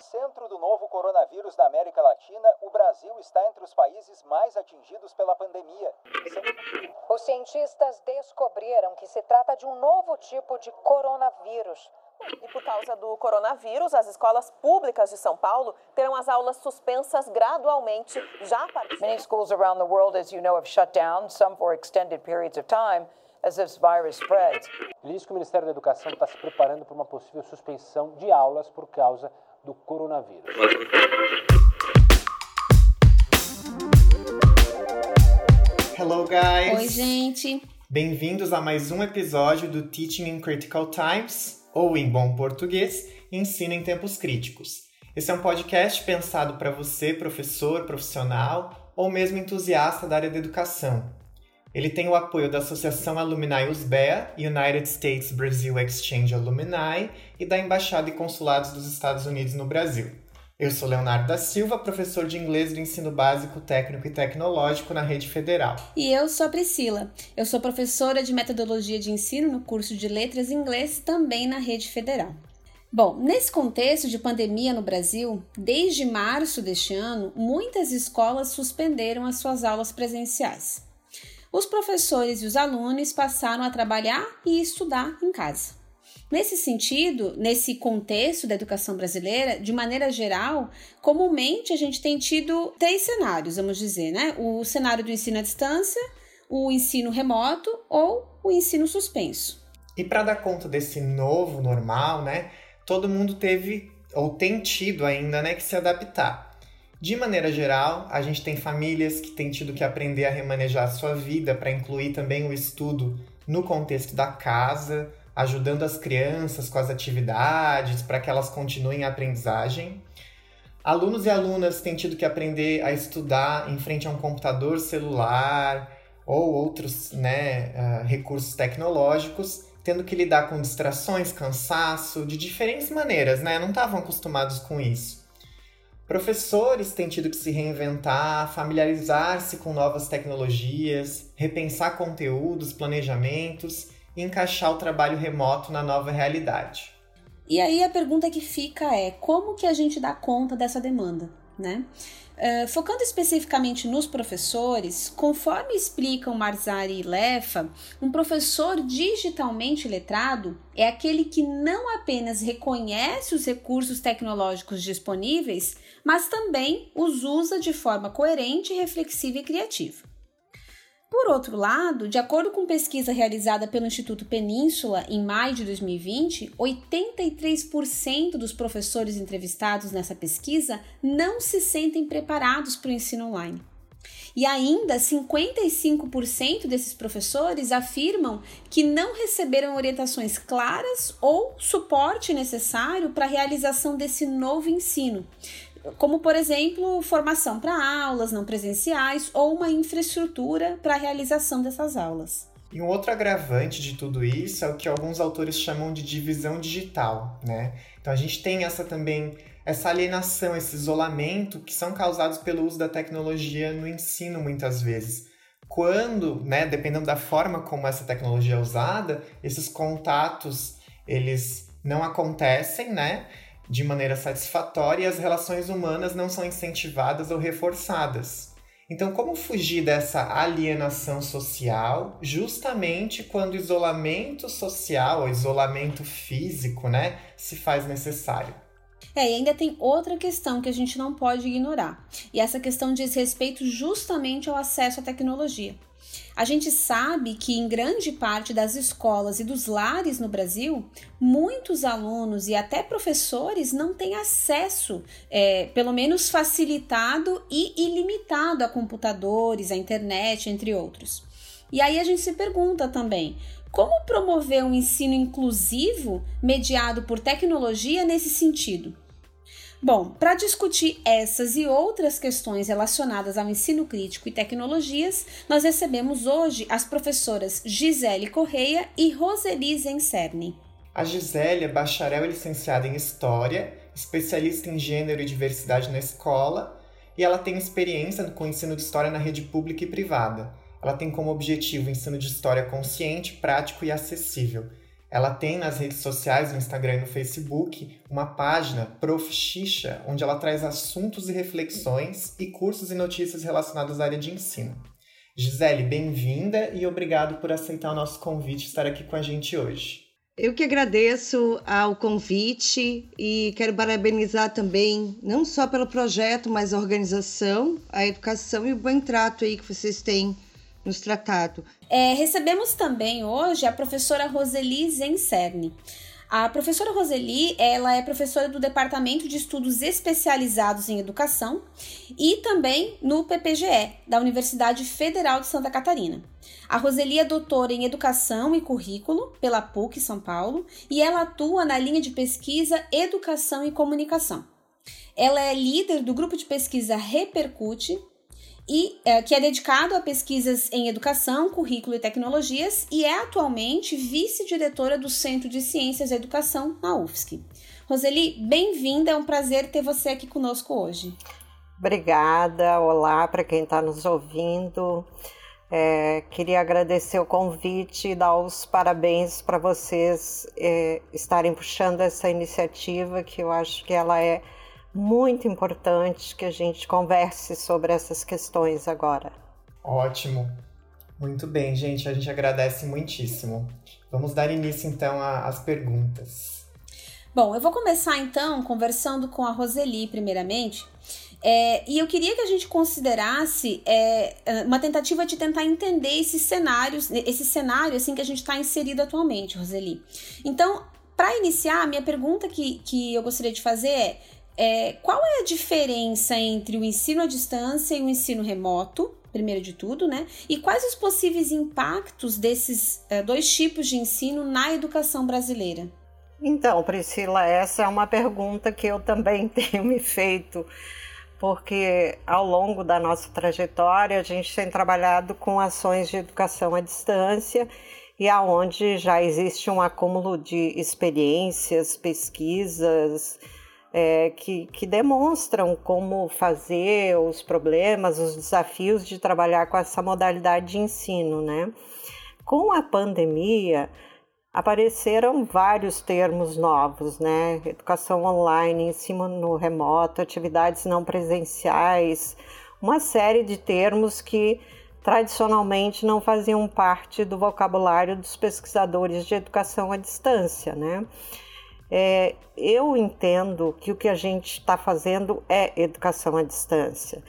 epicentro do novo coronavírus da América Latina, o Brasil está entre os países mais atingidos pela pandemia. Os cientistas descobriram que se trata de um novo tipo de coronavírus. E por causa do coronavírus, as escolas públicas de São Paulo terão as aulas suspensas gradualmente já a partir. Many schools around the world, as you know, have shut down, some for extended periods of time. As this virus spreads. Ele diz que o Ministério da Educação está se preparando para uma possível suspensão de aulas por causa do coronavírus. Hello, guys! Oi, gente! Bem-vindos a mais um episódio do Teaching in Critical Times, ou em bom português, Ensino em Tempos Críticos. Esse é um podcast pensado para você, professor, profissional ou mesmo entusiasta da área da educação. Ele tem o apoio da Associação Alumni USBEA, United States Brazil Exchange Alumni, e da Embaixada e Consulados dos Estados Unidos no Brasil. Eu sou Leonardo da Silva, professor de inglês do ensino básico, técnico e tecnológico na rede federal. E eu sou a Priscila. Eu sou professora de metodologia de ensino no curso de letras em inglês, também na rede federal. Bom, nesse contexto de pandemia no Brasil, desde março deste ano, muitas escolas suspenderam as suas aulas presenciais os professores e os alunos passaram a trabalhar e estudar em casa. Nesse sentido, nesse contexto da educação brasileira, de maneira geral, comumente a gente tem tido três cenários, vamos dizer, né? O cenário do ensino à distância, o ensino remoto ou o ensino suspenso. E para dar conta desse novo normal, né? Todo mundo teve ou tem tido ainda, né, que se adaptar. De maneira geral, a gente tem famílias que têm tido que aprender a remanejar a sua vida para incluir também o estudo no contexto da casa, ajudando as crianças com as atividades para que elas continuem a aprendizagem. Alunos e alunas têm tido que aprender a estudar em frente a um computador celular ou outros né, uh, recursos tecnológicos, tendo que lidar com distrações, cansaço, de diferentes maneiras, né? Não estavam acostumados com isso. Professores têm tido que se reinventar, familiarizar-se com novas tecnologias, repensar conteúdos, planejamentos e encaixar o trabalho remoto na nova realidade. E aí a pergunta que fica é: como que a gente dá conta dessa demanda, né? Uh, focando especificamente nos professores, conforme explicam Marzari e Lefa, um professor digitalmente letrado é aquele que não apenas reconhece os recursos tecnológicos disponíveis, mas também os usa de forma coerente, reflexiva e criativa. Por outro lado, de acordo com pesquisa realizada pelo Instituto Península em maio de 2020, 83% dos professores entrevistados nessa pesquisa não se sentem preparados para o ensino online. E ainda 55% desses professores afirmam que não receberam orientações claras ou suporte necessário para a realização desse novo ensino, como por exemplo formação para aulas não presenciais ou uma infraestrutura para a realização dessas aulas. E um outro agravante de tudo isso é o que alguns autores chamam de divisão digital, né? Então a gente tem essa também essa alienação, esse isolamento que são causados pelo uso da tecnologia no ensino muitas vezes. Quando, né, dependendo da forma como essa tecnologia é usada, esses contatos eles não acontecem, né? De maneira satisfatória e as relações humanas não são incentivadas ou reforçadas. Então, como fugir dessa alienação social justamente quando isolamento social, ou isolamento físico, né, se faz necessário? É, e ainda tem outra questão que a gente não pode ignorar. E essa questão diz respeito justamente ao acesso à tecnologia. A gente sabe que em grande parte das escolas e dos lares no Brasil, muitos alunos e até professores não têm acesso, é, pelo menos facilitado e ilimitado a computadores, a internet, entre outros. E aí a gente se pergunta também: como promover um ensino inclusivo mediado por tecnologia nesse sentido? Bom, para discutir essas e outras questões relacionadas ao ensino crítico e tecnologias, nós recebemos hoje as professoras Gisele Correia e Roseli Zencerni. A Gisele é bacharel e licenciada em História, especialista em Gênero e Diversidade na escola, e ela tem experiência com o ensino de História na rede pública e privada. Ela tem como objetivo o ensino de História consciente, prático e acessível. Ela tem nas redes sociais, no Instagram e no Facebook, uma página Prof. Xixa, onde ela traz assuntos e reflexões e cursos e notícias relacionados à área de ensino. Gisele, bem-vinda e obrigado por aceitar o nosso convite e estar aqui com a gente hoje. Eu que agradeço ao convite e quero parabenizar também, não só pelo projeto, mas a organização, a educação e o bom trato aí que vocês têm nos tratado. É, recebemos também hoje a professora Roseli Zencerni. A professora Roseli, ela é professora do Departamento de Estudos Especializados em Educação e também no PPGE, da Universidade Federal de Santa Catarina. A Roseli é doutora em Educação e Currículo pela PUC São Paulo e ela atua na linha de pesquisa Educação e Comunicação. Ela é líder do grupo de pesquisa Repercute, e é, que é dedicado a pesquisas em educação, currículo e tecnologias e é atualmente vice-diretora do Centro de Ciências e Educação na UFSC. Roseli, bem-vinda, é um prazer ter você aqui conosco hoje. Obrigada, olá para quem está nos ouvindo. É, queria agradecer o convite e dar os parabéns para vocês é, estarem puxando essa iniciativa, que eu acho que ela é muito importante que a gente converse sobre essas questões agora. Ótimo. Muito bem, gente. A gente agradece muitíssimo. Vamos dar início então às perguntas. Bom, eu vou começar então conversando com a Roseli, primeiramente. É, e eu queria que a gente considerasse é, uma tentativa de tentar entender esses cenários, esse cenário assim que a gente está inserido atualmente, Roseli. Então, para iniciar, a minha pergunta que, que eu gostaria de fazer é é, qual é a diferença entre o ensino à distância e o ensino remoto, primeiro de tudo, né? E quais os possíveis impactos desses é, dois tipos de ensino na educação brasileira? Então, Priscila, essa é uma pergunta que eu também tenho me feito, porque ao longo da nossa trajetória a gente tem trabalhado com ações de educação à distância e aonde já existe um acúmulo de experiências, pesquisas, é, que, que demonstram como fazer os problemas, os desafios de trabalhar com essa modalidade de ensino, né? Com a pandemia, apareceram vários termos novos, né? Educação online, ensino remoto, atividades não presenciais, uma série de termos que tradicionalmente não faziam parte do vocabulário dos pesquisadores de educação à distância, né? É, eu entendo que o que a gente está fazendo é educação à distância.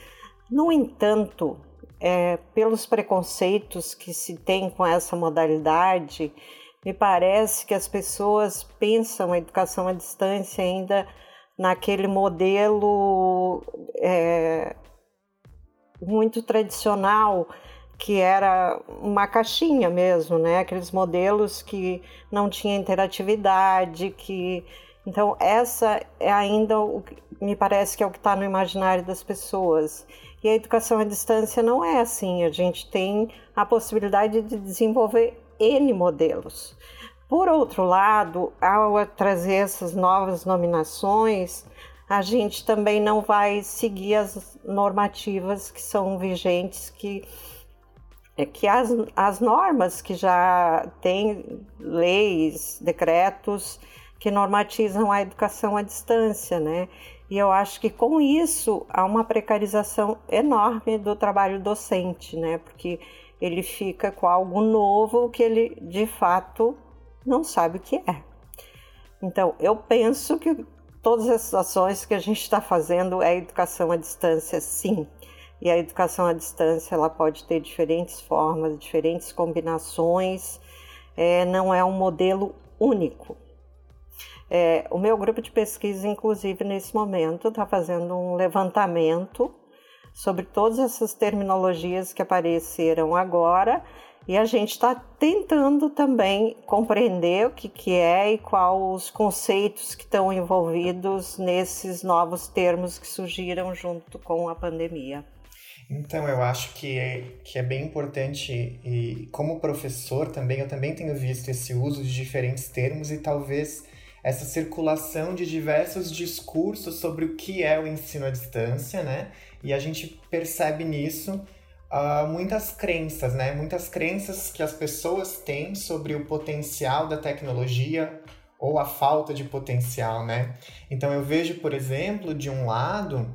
No entanto, é, pelos preconceitos que se tem com essa modalidade, me parece que as pessoas pensam a educação à distância ainda naquele modelo é, muito tradicional que era uma caixinha mesmo, né? Aqueles modelos que não tinha interatividade, que então essa é ainda o que me parece que é o que está no imaginário das pessoas. E a educação à distância não é assim. A gente tem a possibilidade de desenvolver n modelos. Por outro lado, ao trazer essas novas nominações, a gente também não vai seguir as normativas que são vigentes que é que as, as normas que já têm leis, decretos que normatizam a educação à distância, né? E eu acho que com isso há uma precarização enorme do trabalho docente, né? Porque ele fica com algo novo que ele de fato não sabe o que é. Então, eu penso que todas essas ações que a gente está fazendo é educação à distância, sim. E a educação à distância ela pode ter diferentes formas, diferentes combinações, é, não é um modelo único. É, o meu grupo de pesquisa, inclusive, nesse momento, está fazendo um levantamento sobre todas essas terminologias que apareceram agora e a gente está tentando também compreender o que, que é e quais os conceitos que estão envolvidos nesses novos termos que surgiram junto com a pandemia. Então, eu acho que é, que é bem importante, e como professor também, eu também tenho visto esse uso de diferentes termos e talvez essa circulação de diversos discursos sobre o que é o ensino à distância, né? E a gente percebe nisso uh, muitas crenças, né? Muitas crenças que as pessoas têm sobre o potencial da tecnologia ou a falta de potencial, né? Então eu vejo, por exemplo, de um lado,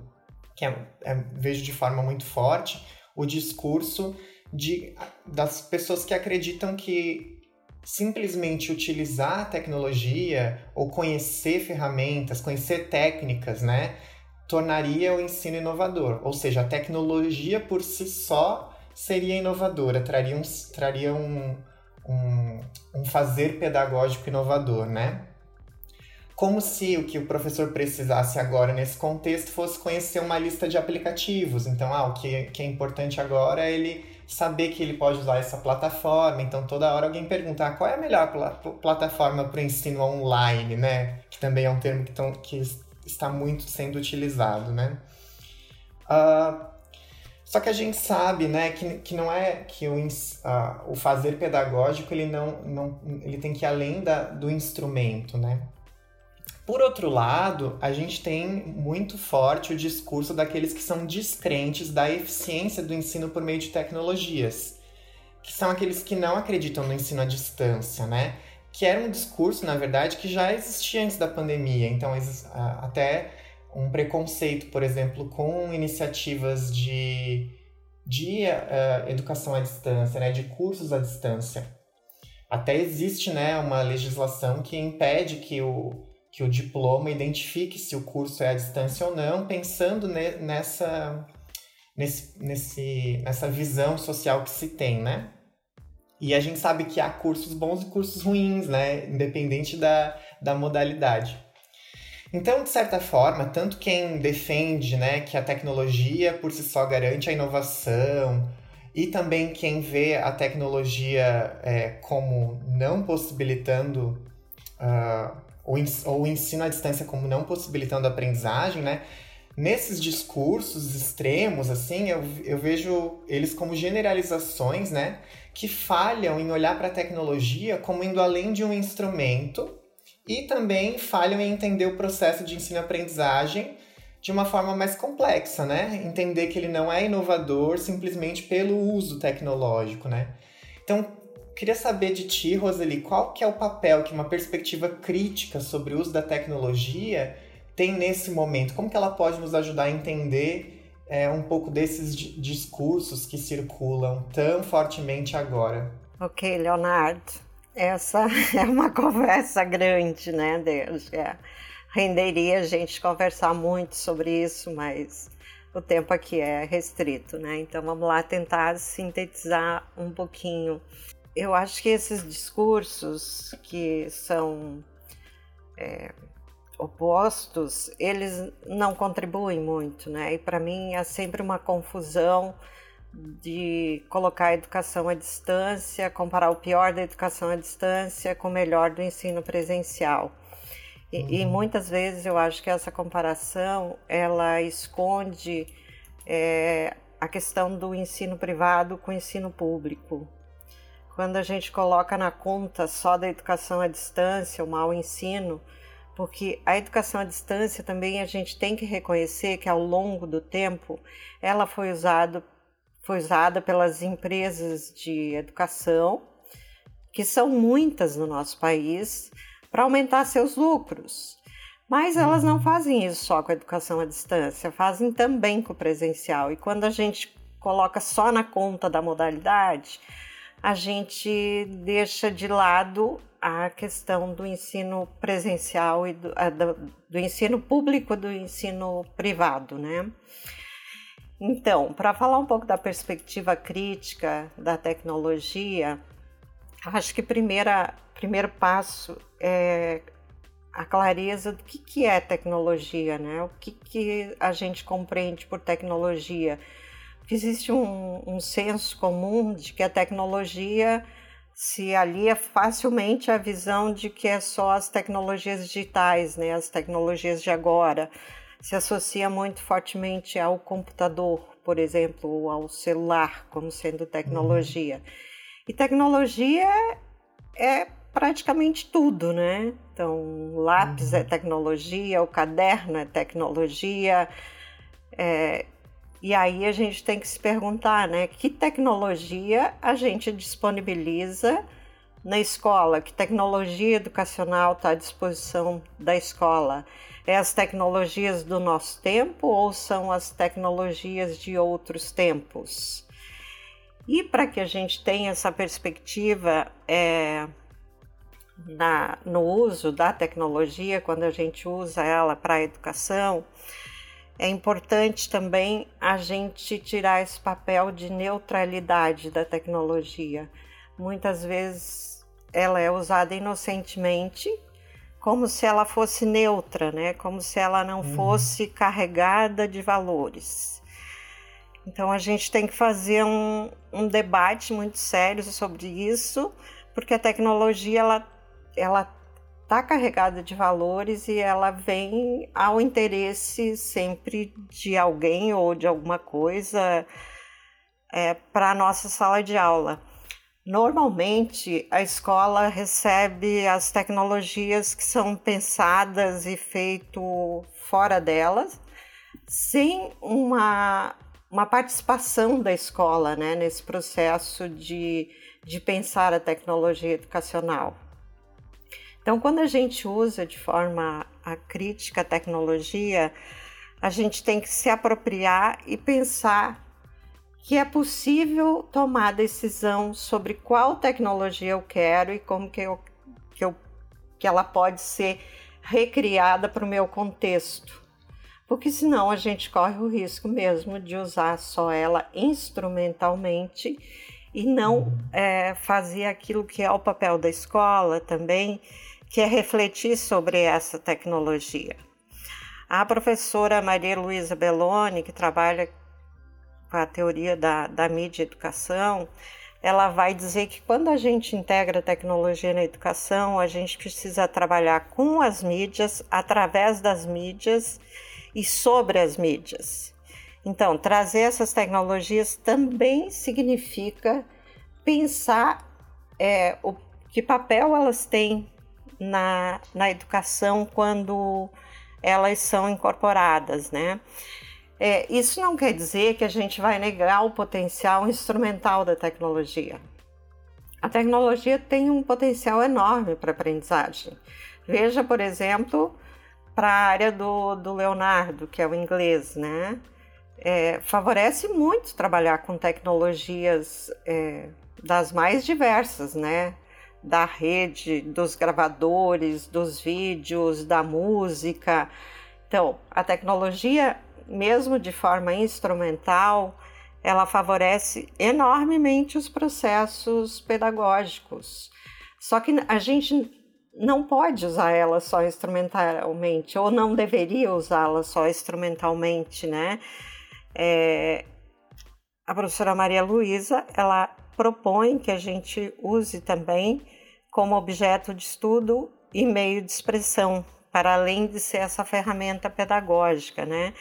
que é, é, vejo de forma muito forte, o discurso de, das pessoas que acreditam que simplesmente utilizar a tecnologia ou conhecer ferramentas, conhecer técnicas, né, tornaria o ensino inovador. Ou seja, a tecnologia por si só seria inovadora, traria um, traria um, um, um fazer pedagógico inovador, né? Como se o que o professor precisasse agora nesse contexto fosse conhecer uma lista de aplicativos. Então, ah, o que, que é importante agora é ele saber que ele pode usar essa plataforma. Então, toda hora alguém pergunta ah, qual é a melhor pl plataforma para o ensino online, né? Que também é um termo que, tão, que está muito sendo utilizado, né? Uh, só que a gente sabe, né, que, que não é que o, uh, o fazer pedagógico ele não, não ele tem que ir além da, do instrumento, né? Por outro lado, a gente tem muito forte o discurso daqueles que são descrentes da eficiência do ensino por meio de tecnologias, que são aqueles que não acreditam no ensino à distância, né? Que era um discurso, na verdade, que já existia antes da pandemia. Então, até um preconceito, por exemplo, com iniciativas de, de uh, educação à distância, né? De cursos à distância. Até existe, né, uma legislação que impede que o que o diploma identifique se o curso é à distância ou não, pensando ne, nessa, nesse, nesse, nessa visão social que se tem, né? E a gente sabe que há cursos bons e cursos ruins, né? Independente da, da modalidade. Então, de certa forma, tanto quem defende né, que a tecnologia por si só garante a inovação, e também quem vê a tecnologia é, como não possibilitando uh, ou o ensino à distância como não possibilitando a aprendizagem, né? Nesses discursos extremos, assim, eu, eu vejo eles como generalizações, né? Que falham em olhar para a tecnologia como indo além de um instrumento e também falham em entender o processo de ensino-aprendizagem de uma forma mais complexa, né? Entender que ele não é inovador simplesmente pelo uso tecnológico, né? Então, Queria saber de ti, Roseli, qual que é o papel que uma perspectiva crítica sobre o uso da tecnologia tem nesse momento? Como que ela pode nos ajudar a entender é, um pouco desses discursos que circulam tão fortemente agora? Ok, Leonardo, essa é uma conversa grande, né, Deus? É, renderia a gente conversar muito sobre isso, mas o tempo aqui é restrito, né? Então vamos lá tentar sintetizar um pouquinho eu acho que esses discursos que são é, opostos, eles não contribuem muito, né? E para mim é sempre uma confusão de colocar a educação à distância, comparar o pior da educação à distância com o melhor do ensino presencial. E, uhum. e muitas vezes eu acho que essa comparação ela esconde é, a questão do ensino privado com o ensino público quando a gente coloca na conta só da educação à distância, o mau ensino, porque a educação à distância também a gente tem que reconhecer que ao longo do tempo ela foi usada foi usada pelas empresas de educação, que são muitas no nosso país, para aumentar seus lucros. Mas elas não fazem isso só com a educação à distância, fazem também com o presencial. E quando a gente coloca só na conta da modalidade, a gente deixa de lado a questão do ensino presencial e do, do, do ensino público do ensino privado, né? Então, para falar um pouco da perspectiva crítica da tecnologia, acho que primeira, primeiro passo é a clareza do que, que é tecnologia, né? O que, que a gente compreende por tecnologia existe um, um senso comum de que a tecnologia se alia facilmente à visão de que é só as tecnologias digitais, né, as tecnologias de agora. Se associa muito fortemente ao computador, por exemplo, ou ao celular como sendo tecnologia. E tecnologia é, é praticamente tudo, né? Então, lápis é uhum. tecnologia, o caderno é tecnologia, é, E aí a gente tem que se perguntar, né, que tecnologia a gente disponibiliza na escola, que tecnologia educacional está à disposição da escola? É as tecnologias do nosso tempo ou são as tecnologias de outros tempos? E para que a gente tenha essa perspectiva é, na, no uso da tecnologia, quando a gente usa ela para a educação, é importante também a gente tirar esse papel de neutralidade da tecnologia. Muitas vezes ela é usada inocentemente, como se ela fosse neutra, né? Como se ela não uhum. fosse carregada de valores. Então a gente tem que fazer um, um debate muito sério sobre isso, porque a tecnologia ela, ela está carregada de valores e ela vem ao interesse sempre de alguém ou de alguma coisa é, para a nossa sala de aula. Normalmente, a escola recebe as tecnologias que são pensadas e feito fora delas, sem uma, uma participação da escola né, nesse processo de, de pensar a tecnologia educacional. Então, quando a gente usa de forma a crítica a tecnologia, a gente tem que se apropriar e pensar que é possível tomar decisão sobre qual tecnologia eu quero e como que, eu, que, eu, que ela pode ser recriada para o meu contexto. Porque senão a gente corre o risco mesmo de usar só ela instrumentalmente e não é, fazer aquilo que é o papel da escola também, que é refletir sobre essa tecnologia. A professora Maria Luísa Belloni, que trabalha com a teoria da, da mídia e educação, ela vai dizer que quando a gente integra tecnologia na educação, a gente precisa trabalhar com as mídias, através das mídias e sobre as mídias. Então, trazer essas tecnologias também significa pensar é, o, que papel elas têm na, na educação quando elas são incorporadas, né? É, isso não quer dizer que a gente vai negar o potencial instrumental da tecnologia. A tecnologia tem um potencial enorme para aprendizagem. Veja, por exemplo, para a área do, do Leonardo, que é o inglês, né? É, favorece muito trabalhar com tecnologias é, das mais diversas, né? Da rede, dos gravadores, dos vídeos, da música. Então, a tecnologia, mesmo de forma instrumental, ela favorece enormemente os processos pedagógicos. Só que a gente não pode usar ela só instrumentalmente, ou não deveria usá-la só instrumentalmente, né? É, a professora Maria Luísa, ela propõe que a gente use também como objeto de estudo e meio de expressão, para além de ser essa ferramenta pedagógica, né?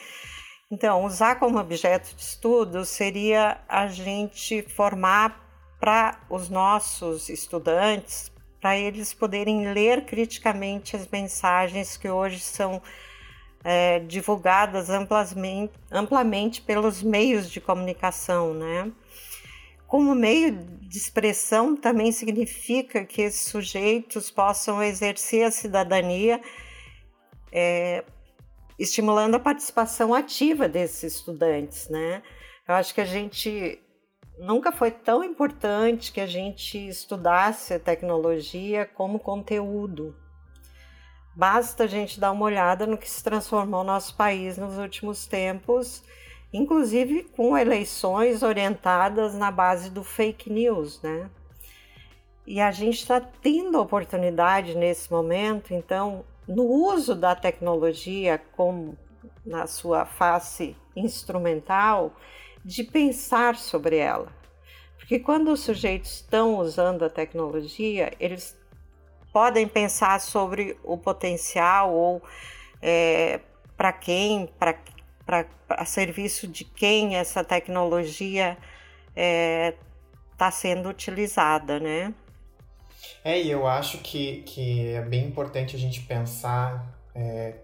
Então, usar como objeto de estudo seria a gente formar para os nossos estudantes, para eles poderem ler criticamente as mensagens que hoje são é, divulgadas amplamente, amplamente pelos meios de comunicação, né? Como meio de expressão também significa que esses sujeitos possam exercer a cidadania, é, estimulando a participação ativa desses estudantes, né? Eu acho que a gente nunca foi tão importante que a gente estudasse a tecnologia como conteúdo. Basta a gente dar uma olhada no que se transformou o nosso país nos últimos tempos inclusive com eleições orientadas na base do fake news, né? E a gente está tendo oportunidade nesse momento, então, no uso da tecnologia como na sua face instrumental, de pensar sobre ela. Porque quando os sujeitos estão usando a tecnologia, eles podem pensar sobre o potencial ou é, para quem, para para serviço de quem essa tecnologia está é, tá sendo utilizada, né? É, e eu acho que, que é bem importante a gente pensar é,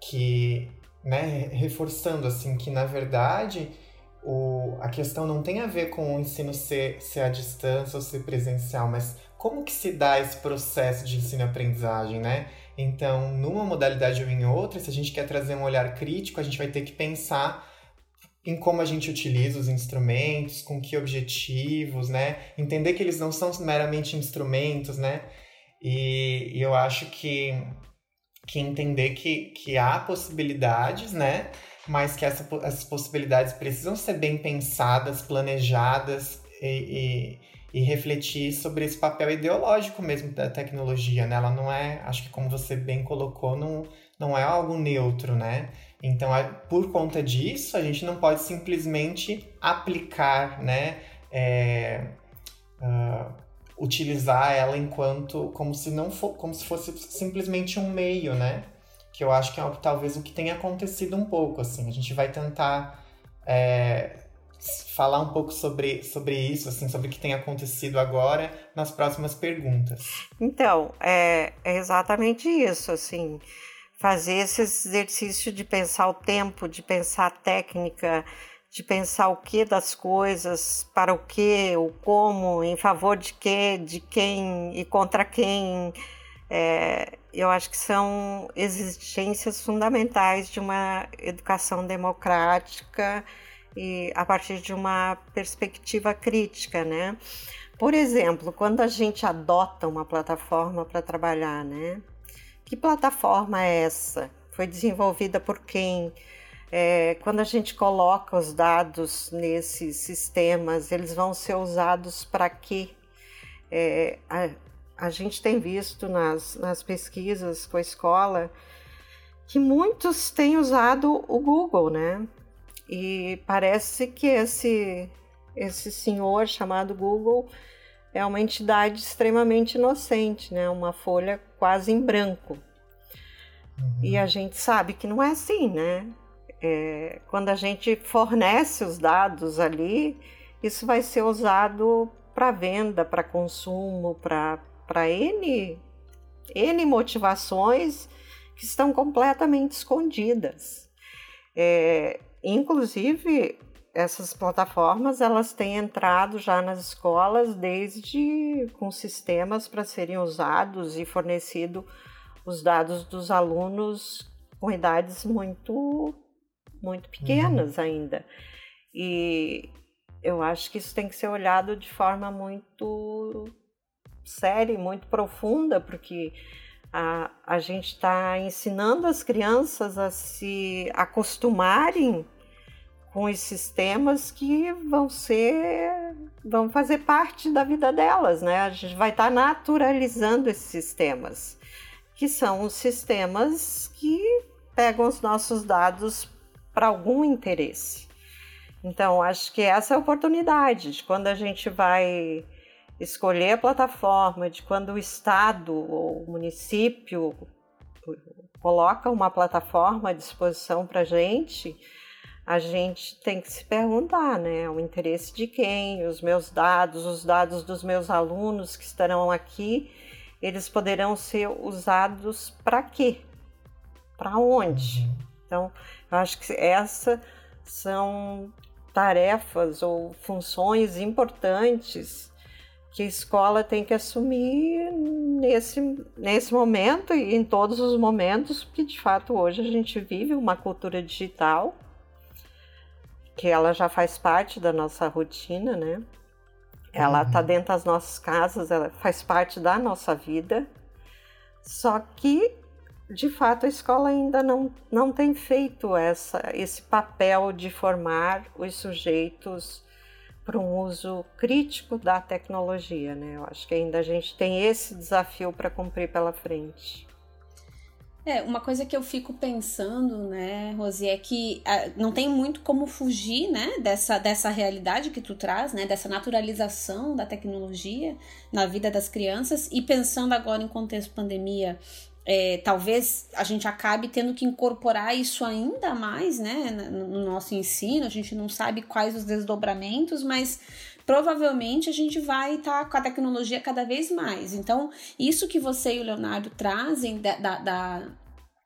que, né, reforçando assim, que na verdade o, a questão não tem a ver com o ensino ser, ser à distância ou ser presencial, mas como que se dá esse processo de ensino-aprendizagem, né? Então, numa modalidade ou em outra, se a gente quer trazer um olhar crítico, a gente vai ter que pensar em como a gente utiliza os instrumentos, com que objetivos, né? Entender que eles não são meramente instrumentos, né? E, e eu acho que, que entender que, que há possibilidades, né? Mas que essa, essas possibilidades precisam ser bem pensadas, planejadas e, e, e refletir sobre esse papel ideológico mesmo da tecnologia, né? Ela não é, acho que como você bem colocou, não, não é algo neutro, né? Então, por conta disso, a gente não pode simplesmente aplicar, né? É, uh, utilizar ela enquanto como se não for, como se fosse simplesmente um meio, né? Que eu acho que é talvez o que tenha acontecido um pouco, assim. A gente vai tentar é, falar um pouco sobre, sobre isso, assim, sobre o que tem acontecido agora nas próximas perguntas. Então, é, é exatamente isso, assim fazer esse exercício de pensar o tempo, de pensar a técnica, de pensar o que das coisas, para o que, o como, em favor de que, de quem e contra quem. É, eu acho que são exigências fundamentais de uma educação democrática e a partir de uma perspectiva crítica, né? Por exemplo, quando a gente adota uma plataforma para trabalhar, né? Que plataforma é essa? Foi desenvolvida por quem? É, quando a gente coloca os dados nesses sistemas, eles vão ser usados para quê? É, a, a, gente tem visto nas, nas pesquisas com a escola que muitos têm usado o Google, né? E parece que esse, esse senhor chamado Google é uma entidade extremamente inocente, né? Uma folha quase em branco. Uhum. E a gente sabe que não é assim, né? É, quando a gente fornece os dados ali, isso vai ser usado para venda, para consumo, para N, N motivações que estão completamente escondidas. É, inclusive, essas plataformas elas têm entrado já nas escolas desde com sistemas para serem usados e fornecido os dados dos alunos com idades muito muito pequenas uhum. ainda e eu acho que isso tem que ser olhado de forma muito séria e muito profunda porque a, a gente está ensinando as crianças a se acostumarem com os sistemas que vão ser, vão fazer parte da vida delas, né? A gente vai estar tá naturalizando esses sistemas, que são os sistemas que pegam os nossos dados para algum interesse. Então, acho que essa é a oportunidade de quando a gente vai escolher a plataforma, de quando o Estado ou o município coloca uma plataforma à disposição para a gente, a gente tem que se perguntar, né? O interesse de quem? Os meus dados, os dados dos meus alunos que estarão aqui, eles poderão ser usados para quê? Para onde? Uhum. Então, eu acho que essas são tarefas ou funções importantes que a escola tem que assumir nesse, nesse momento e em todos os momentos, porque de fato hoje a gente vive uma cultura digital que ela já faz parte da nossa rotina, né? Ela está uhum. dentro das nossas casas, ela faz parte da nossa vida. Só que, de fato, a escola ainda não, não tem feito essa, esse papel de formar os sujeitos para um uso crítico da tecnologia, né? Eu acho que ainda a gente tem esse desafio para cumprir pela frente. É, uma coisa que eu fico pensando, né, Rosi, é que ah, não tem muito como fugir, né, dessa, dessa realidade que tu traz, né, dessa naturalização da tecnologia na vida das crianças. E pensando agora em contexto pandemia, é, talvez a gente acabe tendo que incorporar isso ainda mais, né, no nosso ensino, a gente não sabe quais os desdobramentos, mas provavelmente a gente vai estar tá com a tecnologia cada vez mais. Então, isso que você e o Leonardo trazem da, da, da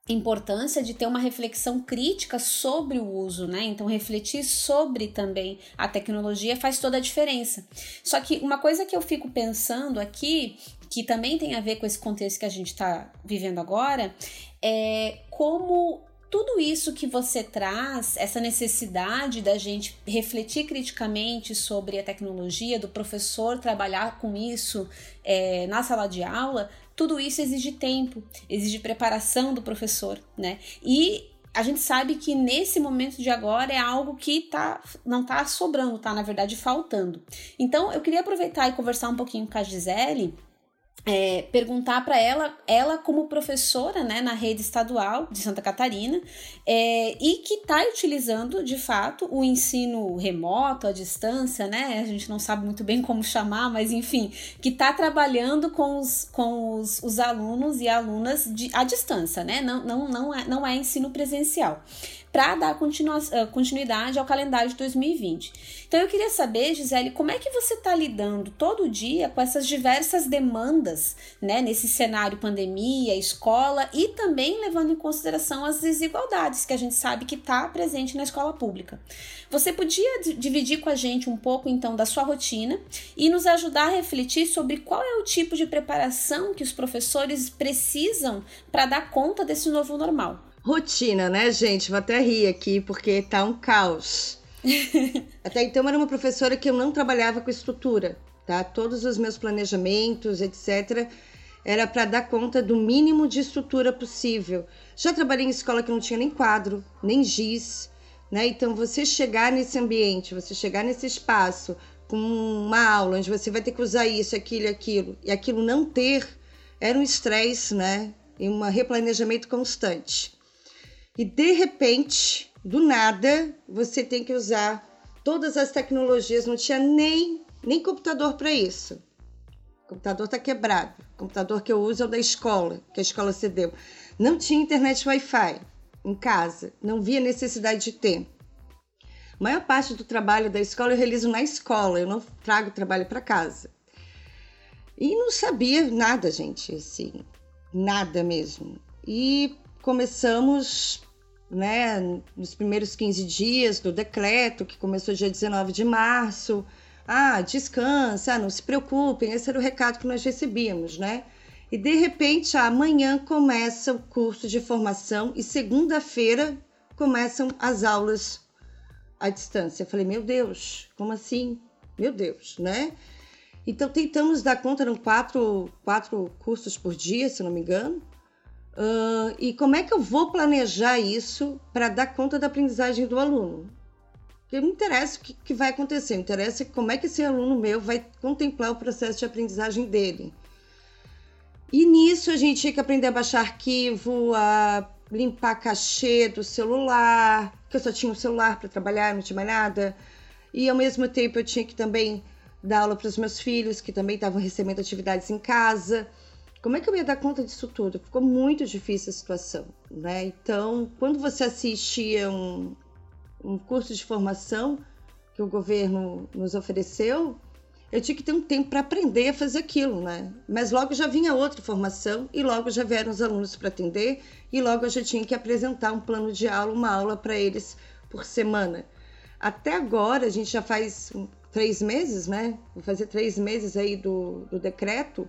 importância de ter uma reflexão crítica sobre o uso, né? Então, refletir sobre também a tecnologia faz toda a diferença. Só que uma coisa que eu fico pensando aqui, que também tem a ver com esse contexto que a gente está vivendo agora, é como tudo isso que você traz, essa necessidade da gente refletir criticamente sobre a tecnologia, do professor trabalhar com isso é, na sala de aula, tudo isso exige tempo, exige preparação do professor, né? E a gente sabe que nesse momento de agora é algo que tá, não está sobrando, tá na verdade faltando. Então eu queria aproveitar e conversar um pouquinho com a Gisele é, perguntar para ela, ela como professora né, na rede estadual de Santa Catarina, é, e que está utilizando de fato o ensino remoto, à distância, né? A gente não sabe muito bem como chamar, mas enfim, que está trabalhando com, os, com os, os alunos e alunas de, à distância, né? Não, não, não, é, não é ensino presencial para dar ah, continuidade ao calendário de 2020. Então eu queria saber, Gisele, como é que você está lidando todo dia com essas diversas demandas, né, nesse cenário pandemia, escola e também levando em consideração as desigualdades que a gente sabe que está presente na escola pública. Você podia dividir com a gente um pouco então da sua rotina e nos ajudar a refletir sobre qual é o tipo de preparação que os professores precisam para dar conta desse novo normal? Rotina, né, gente? Vou até rir aqui porque tá um caos. até então era uma professora que eu não trabalhava com estrutura, tá? Todos os meus planejamentos, etc, era para dar conta do mínimo de estrutura possível. Já trabalhei em escola que não tinha nem quadro, nem giz, né? Então você chegar nesse ambiente, você chegar nesse espaço com uma aula onde você vai ter que usar isso, aquilo e aquilo, e aquilo não ter, era um estresse, né? E um replanejamento constante. E de repente, do nada, você tem que usar todas as tecnologias, não tinha nem, nem computador para isso. O computador está quebrado. O computador que eu uso é o da escola, que a escola cedeu. Não tinha internet Wi-Fi em casa, não via necessidade de ter. A maior parte do trabalho da escola eu realizo na escola, eu não trago trabalho para casa. E não sabia nada, gente, assim, nada mesmo. E começamos né, nos primeiros 15 dias do decreto, que começou dia 19 de março. Ah, descansa, não se preocupem, esse era o recado que nós recebíamos, né? E de repente, amanhã começa o curso de formação e segunda-feira começam as aulas à distância. Eu falei, meu Deus, como assim? Meu Deus, né? Então tentamos dar conta, eram quatro, quatro cursos por dia, se não me engano. Uh, e como é que eu vou planejar isso para dar conta da aprendizagem do aluno? Porque não interessa o que, que vai acontecer, interessa como é que esse aluno meu vai contemplar o processo de aprendizagem dele. E nisso a gente tinha que aprender a baixar arquivo, a limpar cachê do celular, que eu só tinha um celular para trabalhar, não tinha mais nada. E ao mesmo tempo eu tinha que também dar aula para os meus filhos, que também estavam recebendo atividades em casa. Como é que eu ia dar conta disso tudo? Ficou muito difícil a situação, né? Então, quando você assistia um, um curso de formação que o governo nos ofereceu, eu tinha que ter um tempo para aprender a fazer aquilo, né? Mas logo já vinha outra formação e logo já vieram os alunos para atender e logo eu já tinha que apresentar um plano de aula, uma aula para eles por semana. Até agora, a gente já faz três meses, né? Vou fazer três meses aí do, do decreto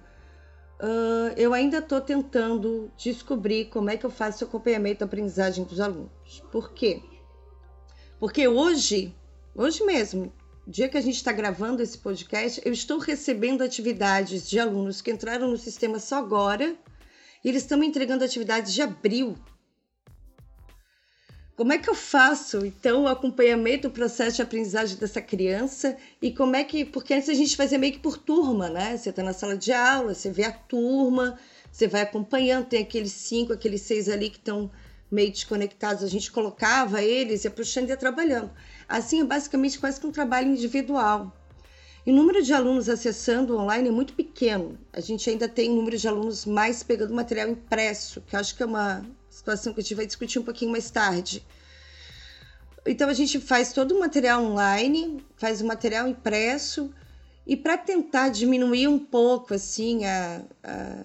uh, eu ainda estou tentando descobrir como é que eu faço o acompanhamento da aprendizagem dos alunos. Por quê? Porque hoje, hoje mesmo, dia que a gente está gravando esse podcast, eu estou recebendo atividades de alunos que entraram no sistema só agora e eles estão me entregando atividades de abril como é que eu faço, então, o acompanhamento do processo de aprendizagem dessa criança? E como é que. Porque antes a gente fazia meio que por turma, né? Você está na sala de aula, você vê a turma, você vai acompanhando, tem aqueles cinco, aqueles seis ali que estão meio desconectados, a gente colocava eles e puxando e ia trabalhando. Assim, é basicamente quase que um trabalho individual. E o número de alunos acessando online é muito pequeno. A gente ainda tem número de alunos mais pegando material impresso, que acho que é uma situação que a gente vai discutir um pouquinho mais tarde. Então a gente faz todo o material online, faz o material impresso e para tentar diminuir um pouco assim a, a,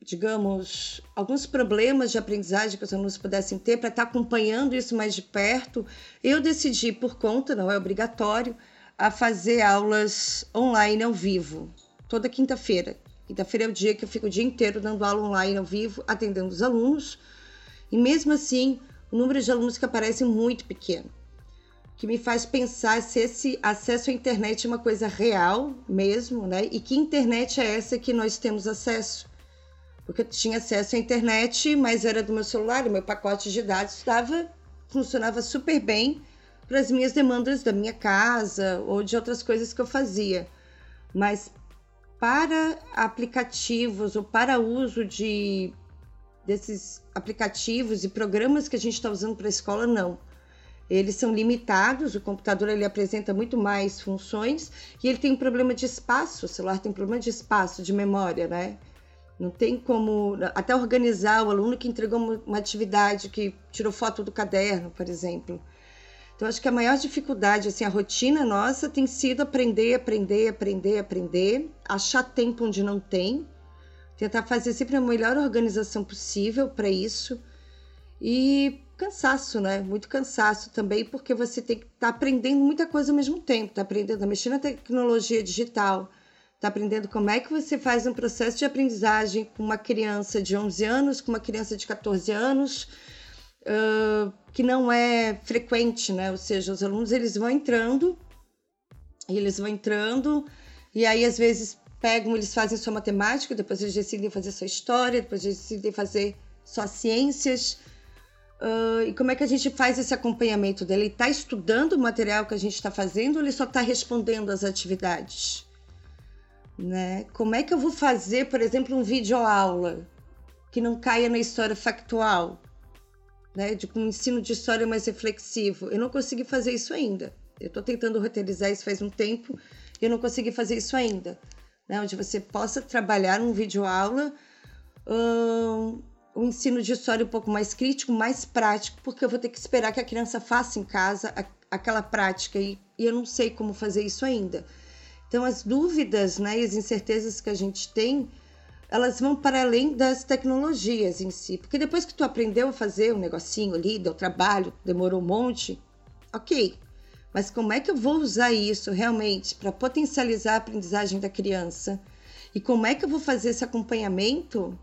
digamos, alguns problemas de aprendizagem que os alunos pudessem ter para estar tá acompanhando isso mais de perto, eu decidi por conta, não é obrigatório, a fazer aulas online ao vivo, toda quinta-feira. Quinta-feira é o dia que eu fico o dia inteiro dando aula online ao vivo, atendendo os alunos. E mesmo assim, o número de alunos que aparecem é muito pequeno. Que me faz pensar se esse acesso à internet é uma coisa real mesmo, né? E que internet é essa que nós temos acesso? Porque eu tinha acesso à internet, mas era do meu celular, o meu pacote de dados estava, funcionava super bem para as minhas demandas da minha casa ou de outras coisas que eu fazia. Mas para aplicativos ou para uso de desses aplicativos e programas que a gente está usando para a escola, não. Eles são limitados, o computador ele apresenta muito mais funções e ele tem um problema de espaço, o celular tem um problema de espaço, de memória, né? Não tem como até organizar o aluno que entregou uma atividade, que tirou foto do caderno, por exemplo. Então, acho que a maior dificuldade, assim, a rotina nossa tem sido aprender, aprender, aprender, aprender, achar tempo onde não tem, tentar fazer sempre a melhor organização possível para isso e cansaço, né? Muito cansaço também, porque você tem que estar tá aprendendo muita coisa ao mesmo tempo, tá aprendendo a mexer na tecnologia digital, está aprendendo como é que você faz um processo de aprendizagem com uma criança de 11 anos, com uma criança de 14 anos, uh, que não é frequente, né? Ou seja, os alunos eles vão entrando, eles vão entrando, e aí às vezes pegam, eles fazem sua matemática, depois eles decidem fazer sua história, depois eles decidem fazer só ciências. Uh, e como é que a gente faz esse acompanhamento dele? Ele está estudando o material que a gente está fazendo ou ele só está respondendo às atividades? Né? Como é que eu vou fazer, por exemplo, um vídeo aula que não caia na história factual, né? De um ensino de história mais reflexivo. Eu não consegui fazer isso ainda. Eu estou tentando roteirizar isso faz um tempo e eu não consegui fazer isso ainda. Né? Onde você possa trabalhar um vídeo aula, um, um ensino de história um pouco mais crítico, mais prático, porque eu vou ter que esperar que a criança faça em casa a, aquela prática e, e eu não sei como fazer isso ainda. Então, as dúvidas né, e as incertezas que a gente tem, elas vão para além das tecnologias em si. Porque depois que tu aprendeu a fazer um negocinho ali, deu trabalho, demorou um monte, ok. Mas como é que eu vou usar isso realmente para potencializar a aprendizagem da criança? E como é que eu vou fazer esse acompanhamento?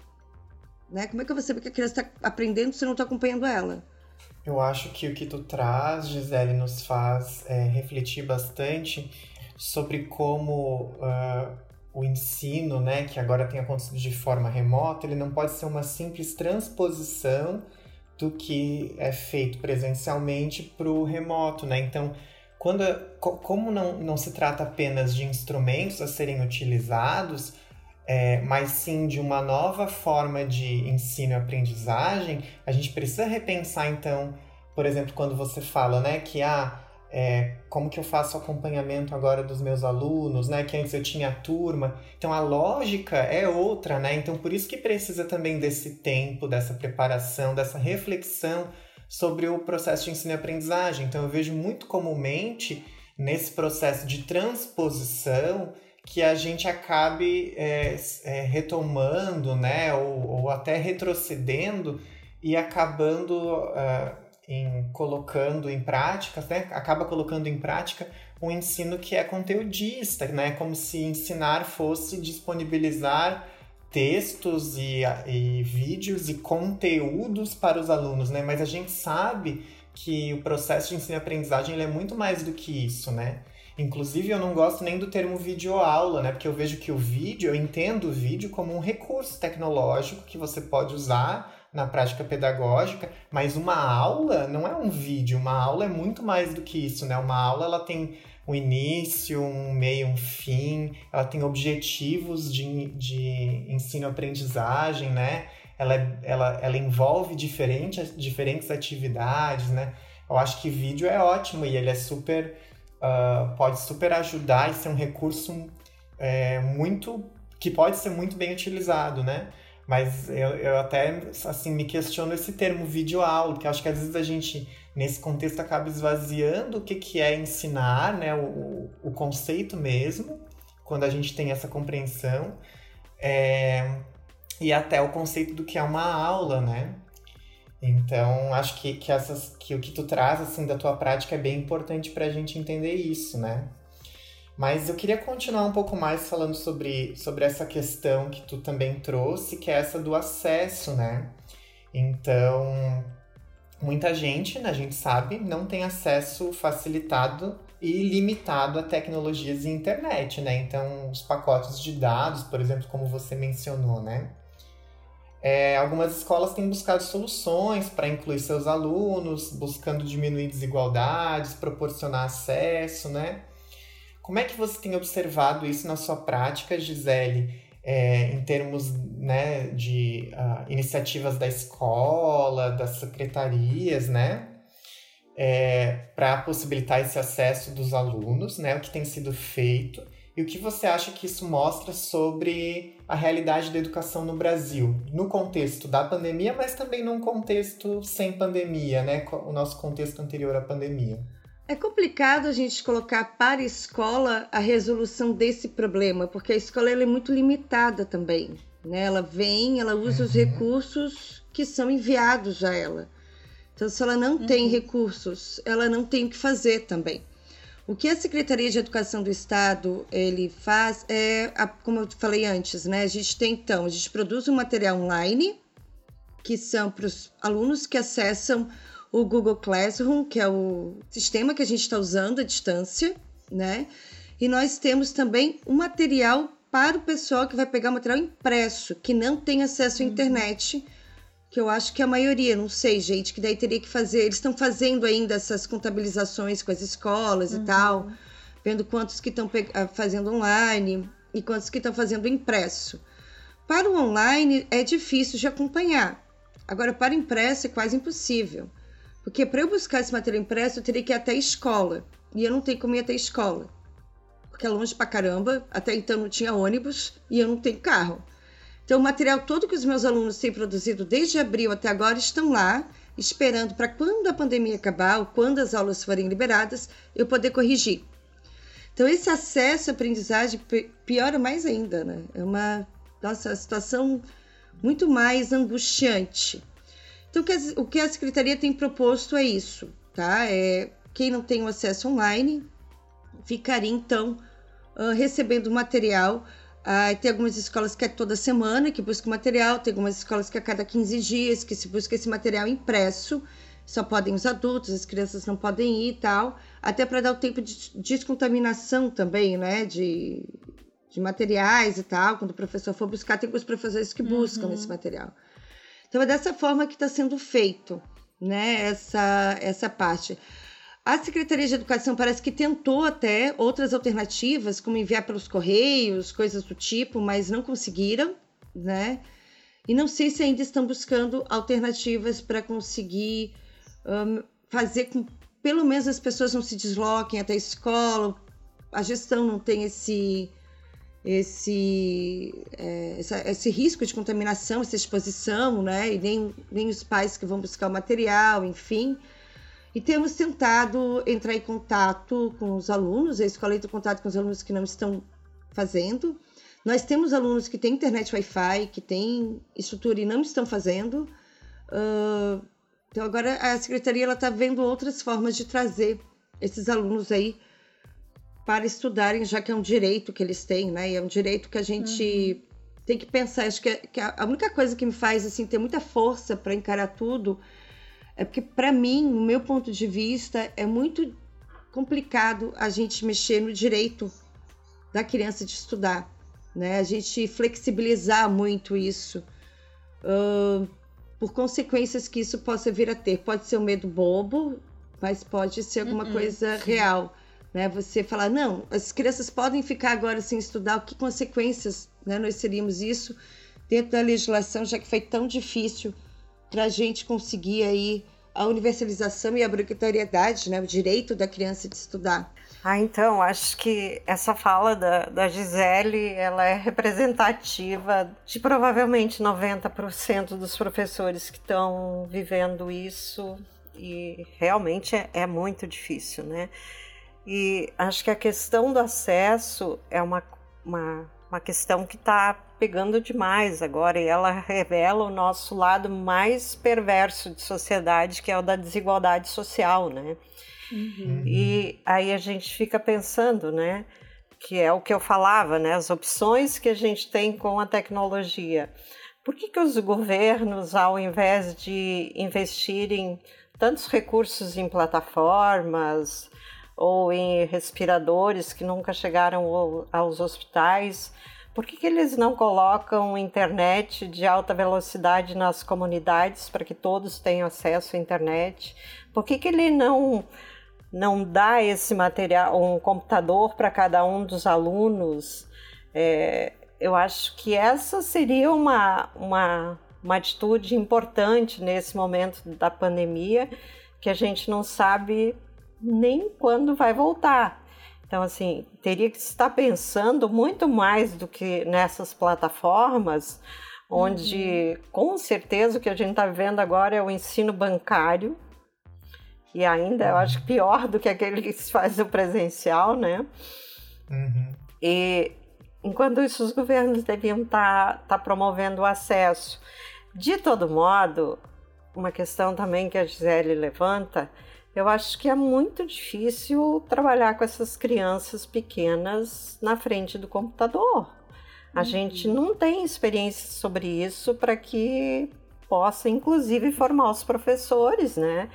Né? Como é que eu vou saber que a criança está aprendendo se eu não estou acompanhando ela? Eu acho que o que tu traz, Gisele, nos faz é, refletir bastante sobre como uh, o ensino, né, que agora tem acontecido de forma remota, ele não pode ser uma simples transposição do que é feito presencialmente para o remoto, né? Então, quando, como não, não se trata apenas de instrumentos a serem utilizados, é, mas sim de uma nova forma de ensino e aprendizagem, a gente precisa repensar, então, por exemplo, quando você fala, né, que ah, é, como que eu faço acompanhamento agora dos meus alunos, né? Que antes eu tinha a turma. Então a lógica é outra, né? Então por isso que precisa também desse tempo, dessa preparação, dessa reflexão sobre o processo de ensino e aprendizagem. Então eu vejo muito comumente nesse processo de transposição que a gente acabe é, é, retomando, né? Ou, ou, até retrocedendo e acabando uh, em colocando em prática, né, acaba colocando em prática um ensino que é conteudista, né, como se ensinar fosse disponibilizar textos e, e vídeos e conteúdos para os alunos, né, mas a gente sabe que o processo de ensino e aprendizagem é muito mais do que isso, né? Inclusive, eu não gosto nem do termo videoaula, né? Porque eu vejo que o vídeo, eu entendo o vídeo como um recurso tecnológico que você pode usar na prática pedagógica, mas uma aula não é um vídeo, uma aula é muito mais do que isso, né? Uma aula ela tem um início, um meio, um fim, ela tem objetivos de, de ensino-aprendizagem, né? Ela, é, ela, ela envolve diferentes, diferentes atividades, né? Eu acho que vídeo é ótimo e ele é super. Uh, pode super ajudar e ser um recurso é, muito. que pode ser muito bem utilizado, né? Mas eu, eu até assim me questiono esse termo videoaula, porque acho que às vezes a gente, nesse contexto, acaba esvaziando o que, que é ensinar, né? O, o conceito mesmo, quando a gente tem essa compreensão. É... e até o conceito do que é uma aula, né? Então, acho que, que, essas, que o que tu traz assim, da tua prática é bem importante para a gente entender isso, né? Mas eu queria continuar um pouco mais falando sobre, sobre essa questão que tu também trouxe, que é essa do acesso, né? Então, muita gente, né, a gente sabe, não tem acesso facilitado e limitado a tecnologias e internet, né? Então, os pacotes de dados, por exemplo, como você mencionou, né? É, algumas escolas têm buscado soluções para incluir seus alunos, buscando diminuir desigualdades, proporcionar acesso, né? Como é que você tem observado isso na sua prática, Gisele, é, em termos né, de uh, iniciativas da escola, das secretarias, né? É, para possibilitar esse acesso dos alunos, né? O que tem sido feito e o que você acha que isso mostra sobre a realidade da educação no Brasil, no contexto da pandemia, mas também num contexto sem pandemia, né? O nosso contexto anterior à pandemia. É complicado a gente colocar para a escola a resolução desse problema, porque a escola é muito limitada também. Né? Ela vem, ela usa uhum. os recursos que são enviados a ela. Então, se ela não uhum. tem recursos, ela não tem o que fazer também. O que a Secretaria de Educação do Estado ele faz é, como eu falei antes, né? A gente tem então, a gente produz um material online que são para os alunos que acessam o Google Classroom, que é o sistema que a gente está usando à distância, né? E nós temos também um material para o pessoal que vai pegar o material impresso, que não tem acesso à uhum. internet que eu acho que a maioria, não sei, gente, que daí teria que fazer. Eles estão fazendo ainda essas contabilizações com as escolas uhum. e tal, vendo quantos que estão ah, fazendo online e quantos que estão fazendo impresso. Para o online é difícil de acompanhar. Agora, para impresso é quase impossível. Porque para eu buscar esse material impresso, eu teria que ir até a escola. E eu não tenho como ir até a escola. Porque é longe pra caramba. Até então não tinha ônibus e eu não tenho carro. Então, o material todo que os meus alunos têm produzido desde abril até agora estão lá, esperando para quando a pandemia acabar ou quando as aulas forem liberadas, eu poder corrigir. Então, esse acesso à aprendizagem piora mais ainda, né? É uma nossa situação muito mais angustiante. Então, o que a Secretaria tem proposto é isso, tá? É, quem não tem o acesso online ficaria, então, uh, recebendo material ah, tem algumas escolas que é toda semana que busca material, tem algumas escolas que é a cada 15 dias que se busca esse material impresso. Só podem os adultos, as crianças não podem ir e tal, até para dar o tempo de descontaminação também, né? De, de materiais e tal. Quando o professor for buscar, tem alguns professores que buscam uhum. esse material. Então é dessa forma que está sendo feito, né? Essa, essa parte. A Secretaria de Educação parece que tentou até outras alternativas, como enviar pelos correios, coisas do tipo, mas não conseguiram, né? E não sei se ainda estão buscando alternativas para conseguir um, fazer com pelo menos as pessoas não se desloquem até a escola, a gestão não tem esse esse, é, esse risco de contaminação, essa exposição, né? E nem, nem os pais que vão buscar o material, enfim. E temos tentado entrar em contato com os alunos, a escola entra em contato com os alunos que não estão fazendo. Nós temos alunos que têm internet Wi-Fi, que têm estrutura e não estão fazendo. Uh, então, agora a secretaria está vendo outras formas de trazer esses alunos aí para estudarem, já que é um direito que eles têm, né? E é um direito que a gente uhum. tem que pensar. Acho que, é, que a única coisa que me faz assim ter muita força para encarar tudo é porque, para mim, no meu ponto de vista, é muito complicado a gente mexer no direito da criança de estudar, né? A gente flexibilizar muito isso, uh, por consequências que isso possa vir a ter. Pode ser um medo bobo, mas pode ser alguma uh -uh, coisa real, né? Você falar, não, as crianças podem ficar agora sem estudar, que consequências né, nós seríamos isso dentro da legislação, já que foi tão difícil para a gente conseguir aí a universalização e a obrigatoriedade, né, o direito da criança de estudar. Ah, então, acho que essa fala da, da Gisele, ela é representativa de provavelmente 90% dos professores que estão vivendo isso e realmente é, é muito difícil, né? E acho que a questão do acesso é uma, uma uma questão que está pegando demais agora e ela revela o nosso lado mais perverso de sociedade, que é o da desigualdade social, né? Uhum. E aí a gente fica pensando, né? Que é o que eu falava, né? As opções que a gente tem com a tecnologia. Por que, que os governos, ao invés de investirem tantos recursos em plataformas ou em respiradores que nunca chegaram aos hospitais, por que, que eles não colocam internet de alta velocidade nas comunidades para que todos tenham acesso à internet? Por que, que ele não, não dá esse material, um computador para cada um dos alunos? É, eu acho que essa seria uma, uma, uma atitude importante nesse momento da pandemia, que a gente não sabe nem quando vai voltar. Então, assim, teria que estar pensando muito mais do que nessas plataformas, onde uhum. com certeza o que a gente está vendo agora é o ensino bancário, e ainda eu acho pior do que aquele que se faz o presencial, né? Uhum. E Enquanto isso, os governos deviam estar tá, tá promovendo o acesso. De todo modo, uma questão também que a Gisele levanta, eu acho que é muito difícil trabalhar com essas crianças pequenas na frente do computador. A uhum. gente não tem experiência sobre isso para que possa, inclusive, formar os professores, né?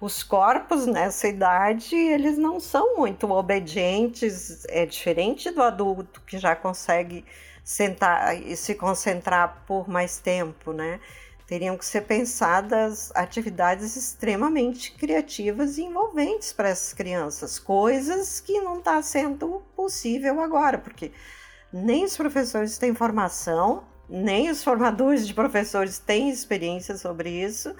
os corpos nessa idade eles não são muito obedientes, é diferente do adulto que já consegue sentar e se concentrar por mais tempo, né? Teriam que ser pensadas atividades extremamente criativas e envolventes para essas crianças, coisas que não está sendo possível agora, porque nem os professores têm formação, nem os formadores de professores têm experiência sobre isso.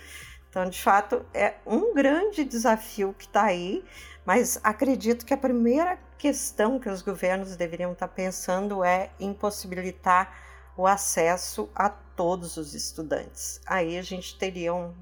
Então, de fato, é um grande desafio que está aí, mas acredito que a primeira questão que os governos deveriam estar tá pensando é impossibilitar o acesso a todos os estudantes. Aí a gente teria um,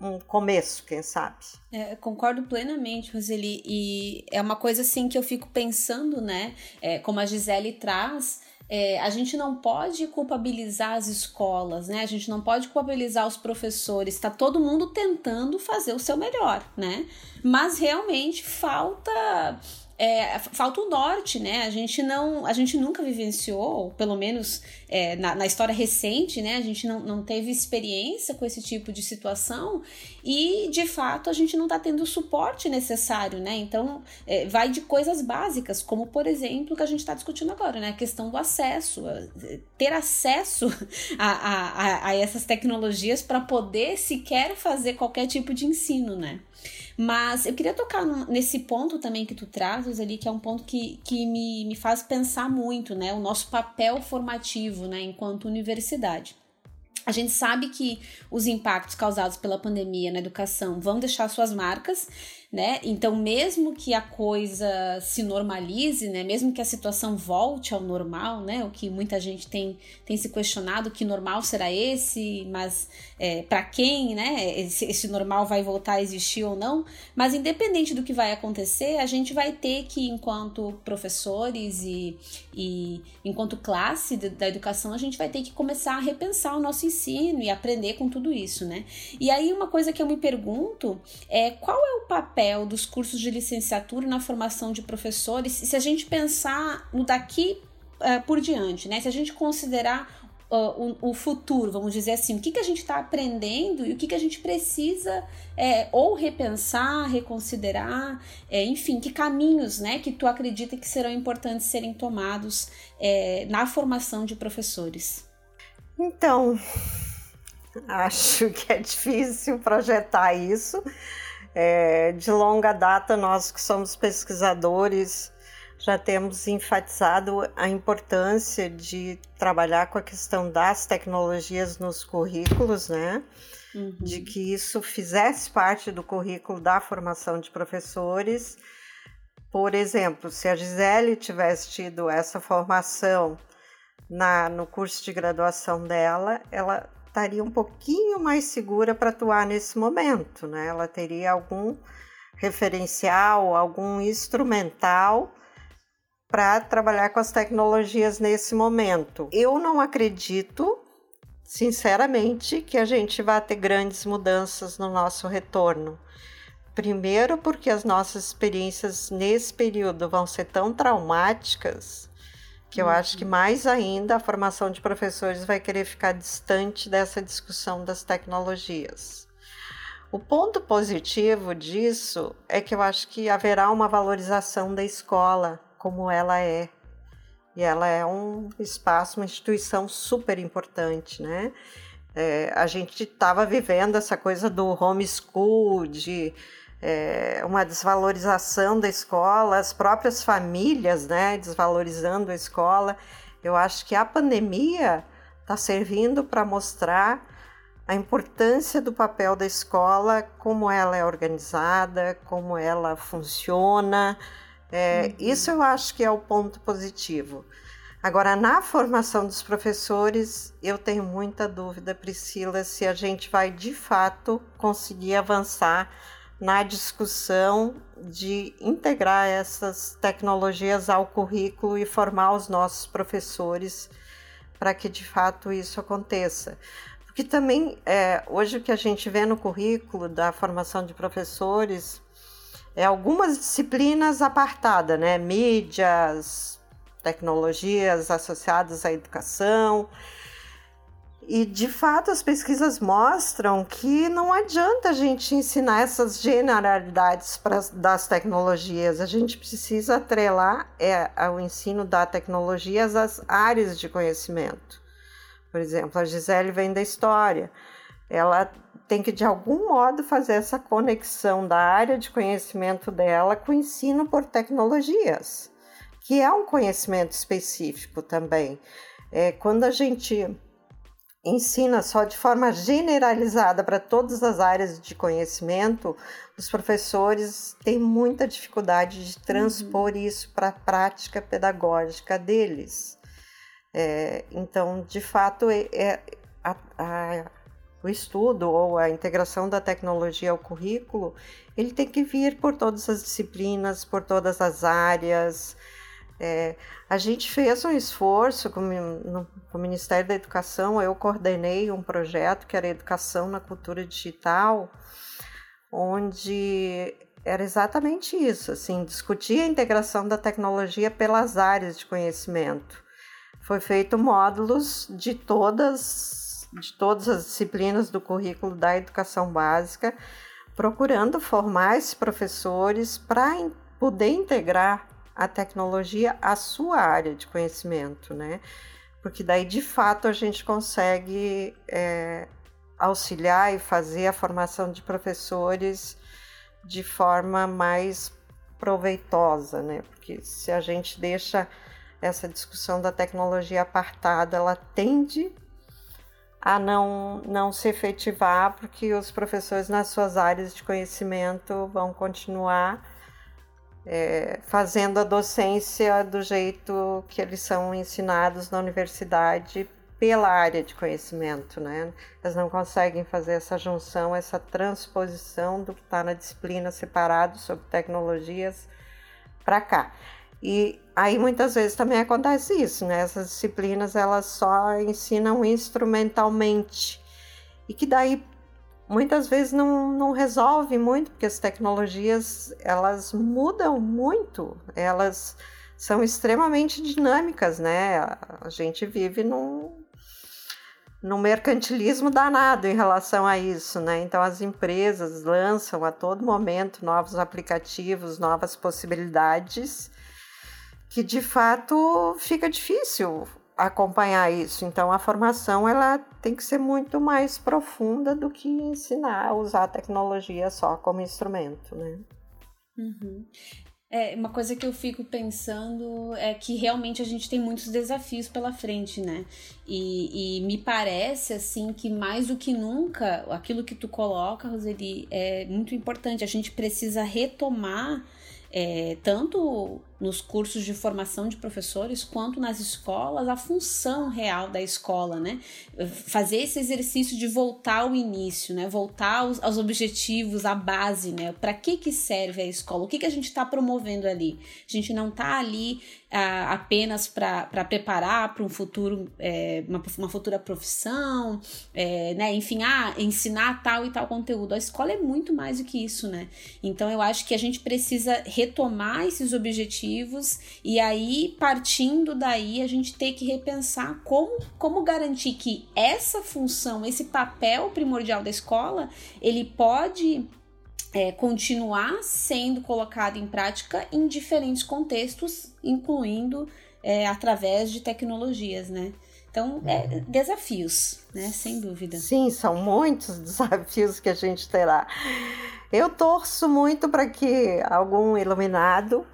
um começo, quem sabe. É, concordo plenamente, Roseli, e é uma coisa assim que eu fico pensando, né? É, como a Gisele traz, é, a gente não pode culpabilizar as escolas, né? A gente não pode culpabilizar os professores. Está todo mundo tentando fazer o seu melhor, né? Mas realmente falta é, falta o norte, né? A gente não, a gente nunca vivenciou, pelo menos é, na, na, história recente, né? A gente não, não teve experiência com esse tipo de situação e, de fato, a gente não está tendo o suporte necessário, né? Então, é, vai de coisas básicas, como, por exemplo, o que a gente está discutindo agora, né? A questão do acesso, ter acesso a, a, a essas tecnologias para poder sequer fazer qualquer tipo de ensino, né? Mas eu queria tocar nesse ponto também que tu trazes ali, que é um ponto que, que me, me faz pensar muito, né? O nosso papel formativo, né, enquanto universidade. A gente sabe que os impactos causados pela pandemia na educação vão deixar suas marcas né? Então, mesmo que a coisa se normalize, né? Mesmo que a situação volte ao normal, né? O que muita gente tem, tem se questionado, que normal será esse, mas é, para quem, né? Esse, esse normal vai voltar a existir ou não? Mas independente do que vai acontecer, a gente vai ter que, enquanto professores e, e enquanto classe da educação, a gente vai ter que começar a repensar o nosso ensino e aprender com tudo isso, né? E aí uma coisa que eu me pergunto é qual é o papel papel dos cursos de licenciatura na formação de professores, se a gente pensar no daqui uh, por diante, né? Se a gente considerar Uh, o, o, futuro, vamos dizer assim, o que, que a gente está aprendendo e o que, que a gente precisa é, ou repensar, reconsiderar, é, enfim, que caminhos né, que tu acredita que serão importantes serem tomados é, na formação de professores? Então, acho que é difícil projetar isso. É, de longa data, nós que somos pesquisadores já temos enfatizado a importância de trabalhar com a questão das tecnologias nos currículos, né? Uhum. De que isso fizesse parte do currículo da formação de professores. Por exemplo, se a Gisele tivesse tido essa formação na, no curso de graduação dela, ela estaria um pouquinho mais segura para atuar nesse momento, né? Ela teria algum referencial, algum instrumental para trabalhar com as tecnologias nesse momento. Eu não acredito, sinceramente, que a gente vai ter grandes mudanças no nosso retorno. Primeiro, porque as nossas experiências nesse período vão ser tão traumáticas que eu uhum. acho que mais ainda a formação de professores vai querer ficar distante dessa discussão das tecnologias. O ponto positivo disso é que eu acho que haverá uma valorização da escola como ela é. E ela é um espaço, uma instituição super importante, né? É, a gente estava vivendo essa coisa do homeschool, de é, uma desvalorização da escola, as próprias famílias, né, desvalorizando a escola. Eu acho que a pandemia está servindo para mostrar a importância do papel da escola, como ela é organizada, como ela funciona, é, uhum. Isso eu acho que é o ponto positivo. Agora, na formação dos professores, eu tenho muita dúvida, Priscila, se a gente vai de fato conseguir avançar na discussão de integrar essas tecnologias ao currículo e formar os nossos professores para que de fato isso aconteça. Porque também, é, hoje o que a gente vê no currículo da formação de professores é, algumas disciplinas apartadas, né? Mídias, tecnologias associadas à educação. E de fato as pesquisas mostram que não adianta a gente ensinar essas generalidades pra, das tecnologias, a gente precisa atrelar é, ensino da tecnologia às áreas de conhecimento. Por exemplo, a Gisele vem da história, ela tem que de algum modo fazer essa conexão da área de conhecimento dela com o ensino por tecnologias, que é um conhecimento específico também. É, quando a gente ensina só de forma generalizada para todas as áreas de conhecimento, os professores têm muita dificuldade de transpor uhum. isso para a prática pedagógica deles. É, então, de fato, é, é a, a o estudo ou a integração da tecnologia ao currículo, ele tem que vir por todas as disciplinas, por todas as áreas. É, a gente fez um esforço com, no, com o Ministério da Educação, eu coordenei um projeto que era Educação na Cultura Digital, onde era exatamente isso, assim, discutir a integração da tecnologia pelas áreas de conhecimento. Foi feito módulos de todas de todas as disciplinas do currículo da educação básica, procurando formar esses professores para poder integrar a tecnologia à sua área de conhecimento, né? Porque daí de fato a gente consegue é, auxiliar e fazer a formação de professores de forma mais proveitosa, né? Porque se a gente deixa essa discussão da tecnologia apartada, ela tende a não, não se efetivar, porque os professores nas suas áreas de conhecimento vão continuar é, fazendo a docência do jeito que eles são ensinados na universidade pela área de conhecimento, né? Eles não conseguem fazer essa junção, essa transposição do que está na disciplina separado sobre tecnologias para cá. E aí muitas vezes também acontece isso, né? Essas disciplinas elas só ensinam instrumentalmente e que daí muitas vezes não, não resolve muito, porque as tecnologias elas mudam muito, elas são extremamente dinâmicas, né? A gente vive num, num mercantilismo danado em relação a isso, né? Então as empresas lançam a todo momento novos aplicativos, novas possibilidades que de fato fica difícil acompanhar isso. Então a formação ela tem que ser muito mais profunda do que ensinar a usar a tecnologia só como instrumento, né? Uhum. É, uma coisa que eu fico pensando é que realmente a gente tem muitos desafios pela frente, né? E, e me parece, assim, que mais do que nunca, aquilo que tu coloca, Roseli, é muito importante. A gente precisa retomar é, tanto nos cursos de formação de professores quanto nas escolas a função real da escola, né? Fazer esse exercício de voltar ao início, né? Voltar aos, aos objetivos, à base, né? Para que que serve a escola? O que que a gente está promovendo ali? A gente não está ali ah, apenas para preparar para um futuro, é, uma, uma, futura profissão, é, né? Enfim, ah, ensinar tal e tal conteúdo. A escola é muito mais do que isso, né? Então eu acho que a gente precisa retomar esses objetivos e aí, partindo daí, a gente tem que repensar como, como garantir que essa função, esse papel primordial da escola, ele pode é, continuar sendo colocado em prática em diferentes contextos, incluindo é, através de tecnologias, né? Então, é, desafios, né? Sem dúvida. Sim, são muitos desafios que a gente terá. Eu torço muito para que algum iluminado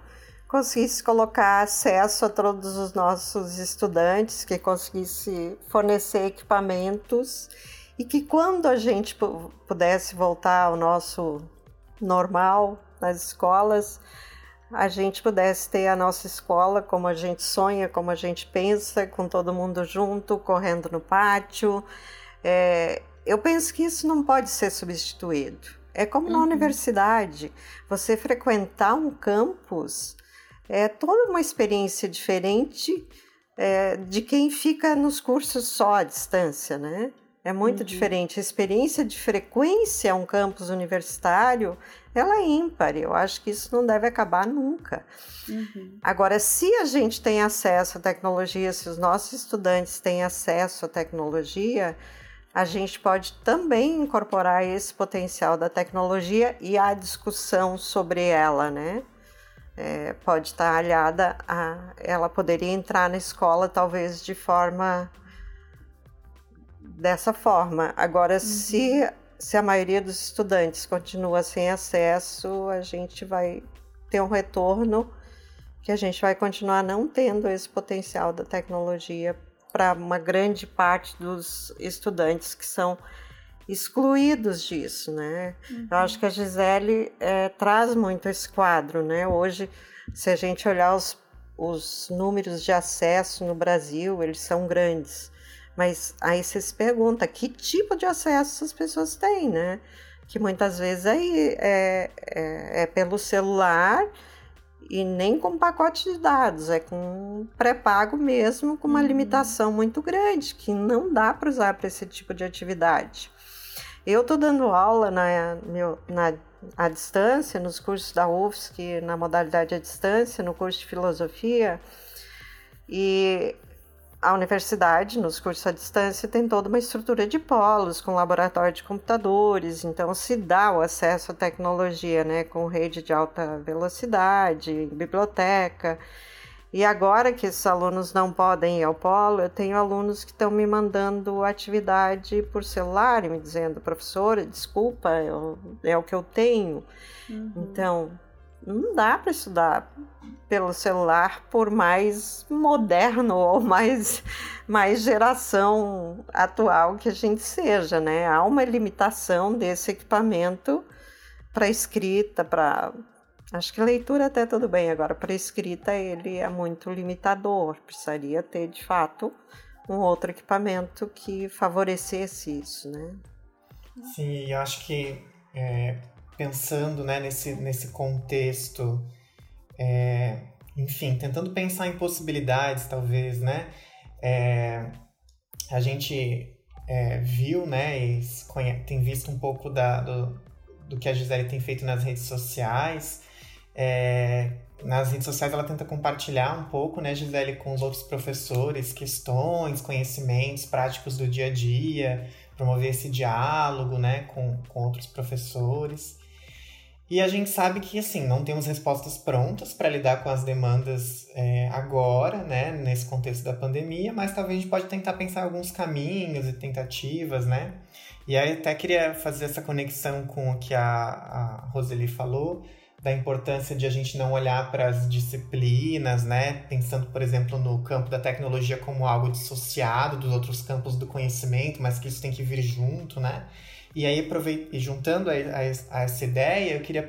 conseguisse colocar acesso a todos os nossos estudantes, que conseguisse fornecer equipamentos e que quando a gente pudesse voltar ao nosso normal nas escolas, a gente pudesse ter a nossa escola como a gente sonha, como a gente pensa, com todo mundo junto, correndo no pátio. É, eu penso que isso não pode ser substituído. É como na uhum. universidade, você frequentar um campus é toda uma experiência diferente é, de quem fica nos cursos só à distância, né? É muito uhum. diferente. A experiência de frequência a um campus universitário, ela é ímpar. Eu acho que isso não deve acabar nunca. Uhum. Agora, se a gente tem acesso à tecnologia, se os nossos estudantes têm acesso à tecnologia, a gente pode também incorporar esse potencial da tecnologia e a discussão sobre ela, né? É, pode estar aliada a ela poderia entrar na escola talvez de forma dessa forma. Agora, uhum. se, se a maioria dos estudantes continua sem acesso, a gente vai ter um retorno que a gente vai continuar não tendo esse potencial da tecnologia para uma grande parte dos estudantes que são excluídos disso, né? Uhum. Eu acho que a Gisele é, traz muito esse quadro, né? Hoje, se a gente olhar os, os números de acesso no Brasil, eles são grandes. Mas aí você se pergunta que tipo de acesso essas pessoas têm, né? Que muitas vezes aí é, é, é pelo celular e nem com pacote de dados, é com pré-pago mesmo, com uma uhum. limitação muito grande, que não dá para usar para esse tipo de atividade. Eu estou dando aula na, meu, na, à distância, nos cursos da UFSC, na modalidade à distância, no curso de filosofia, e a universidade, nos cursos à distância, tem toda uma estrutura de polos, com laboratório de computadores, então se dá o acesso à tecnologia, né, com rede de alta velocidade, biblioteca. E agora que esses alunos não podem ir ao polo, eu tenho alunos que estão me mandando atividade por celular, me dizendo, professora, desculpa, eu, é o que eu tenho. Uhum. Então, não dá para estudar pelo celular por mais moderno ou mais, mais geração atual que a gente seja, né? Há uma limitação desse equipamento para escrita, para acho que leitura até tudo bem agora para escrita ele é muito limitador, precisaria ter de fato um outro equipamento que favorecesse isso, né? Sim, eu acho que é pensando né, nesse, nesse contexto, é, enfim, tentando pensar em possibilidades, talvez, né? É, a gente é, viu, né, e tem visto um pouco da, do, do que a Gisele tem feito nas redes sociais. É, nas redes sociais ela tenta compartilhar um pouco, né, Gisele, com os outros professores, questões, conhecimentos práticos do dia a dia, promover esse diálogo, né, com, com outros professores. E a gente sabe que, assim, não temos respostas prontas para lidar com as demandas é, agora, né, nesse contexto da pandemia, mas talvez a gente pode tentar pensar alguns caminhos e tentativas, né? E aí até queria fazer essa conexão com o que a, a Roseli falou, da importância de a gente não olhar para as disciplinas, né? Pensando, por exemplo, no campo da tecnologia como algo dissociado dos outros campos do conhecimento, mas que isso tem que vir junto, né? E aí, juntando a, a, a essa ideia, eu queria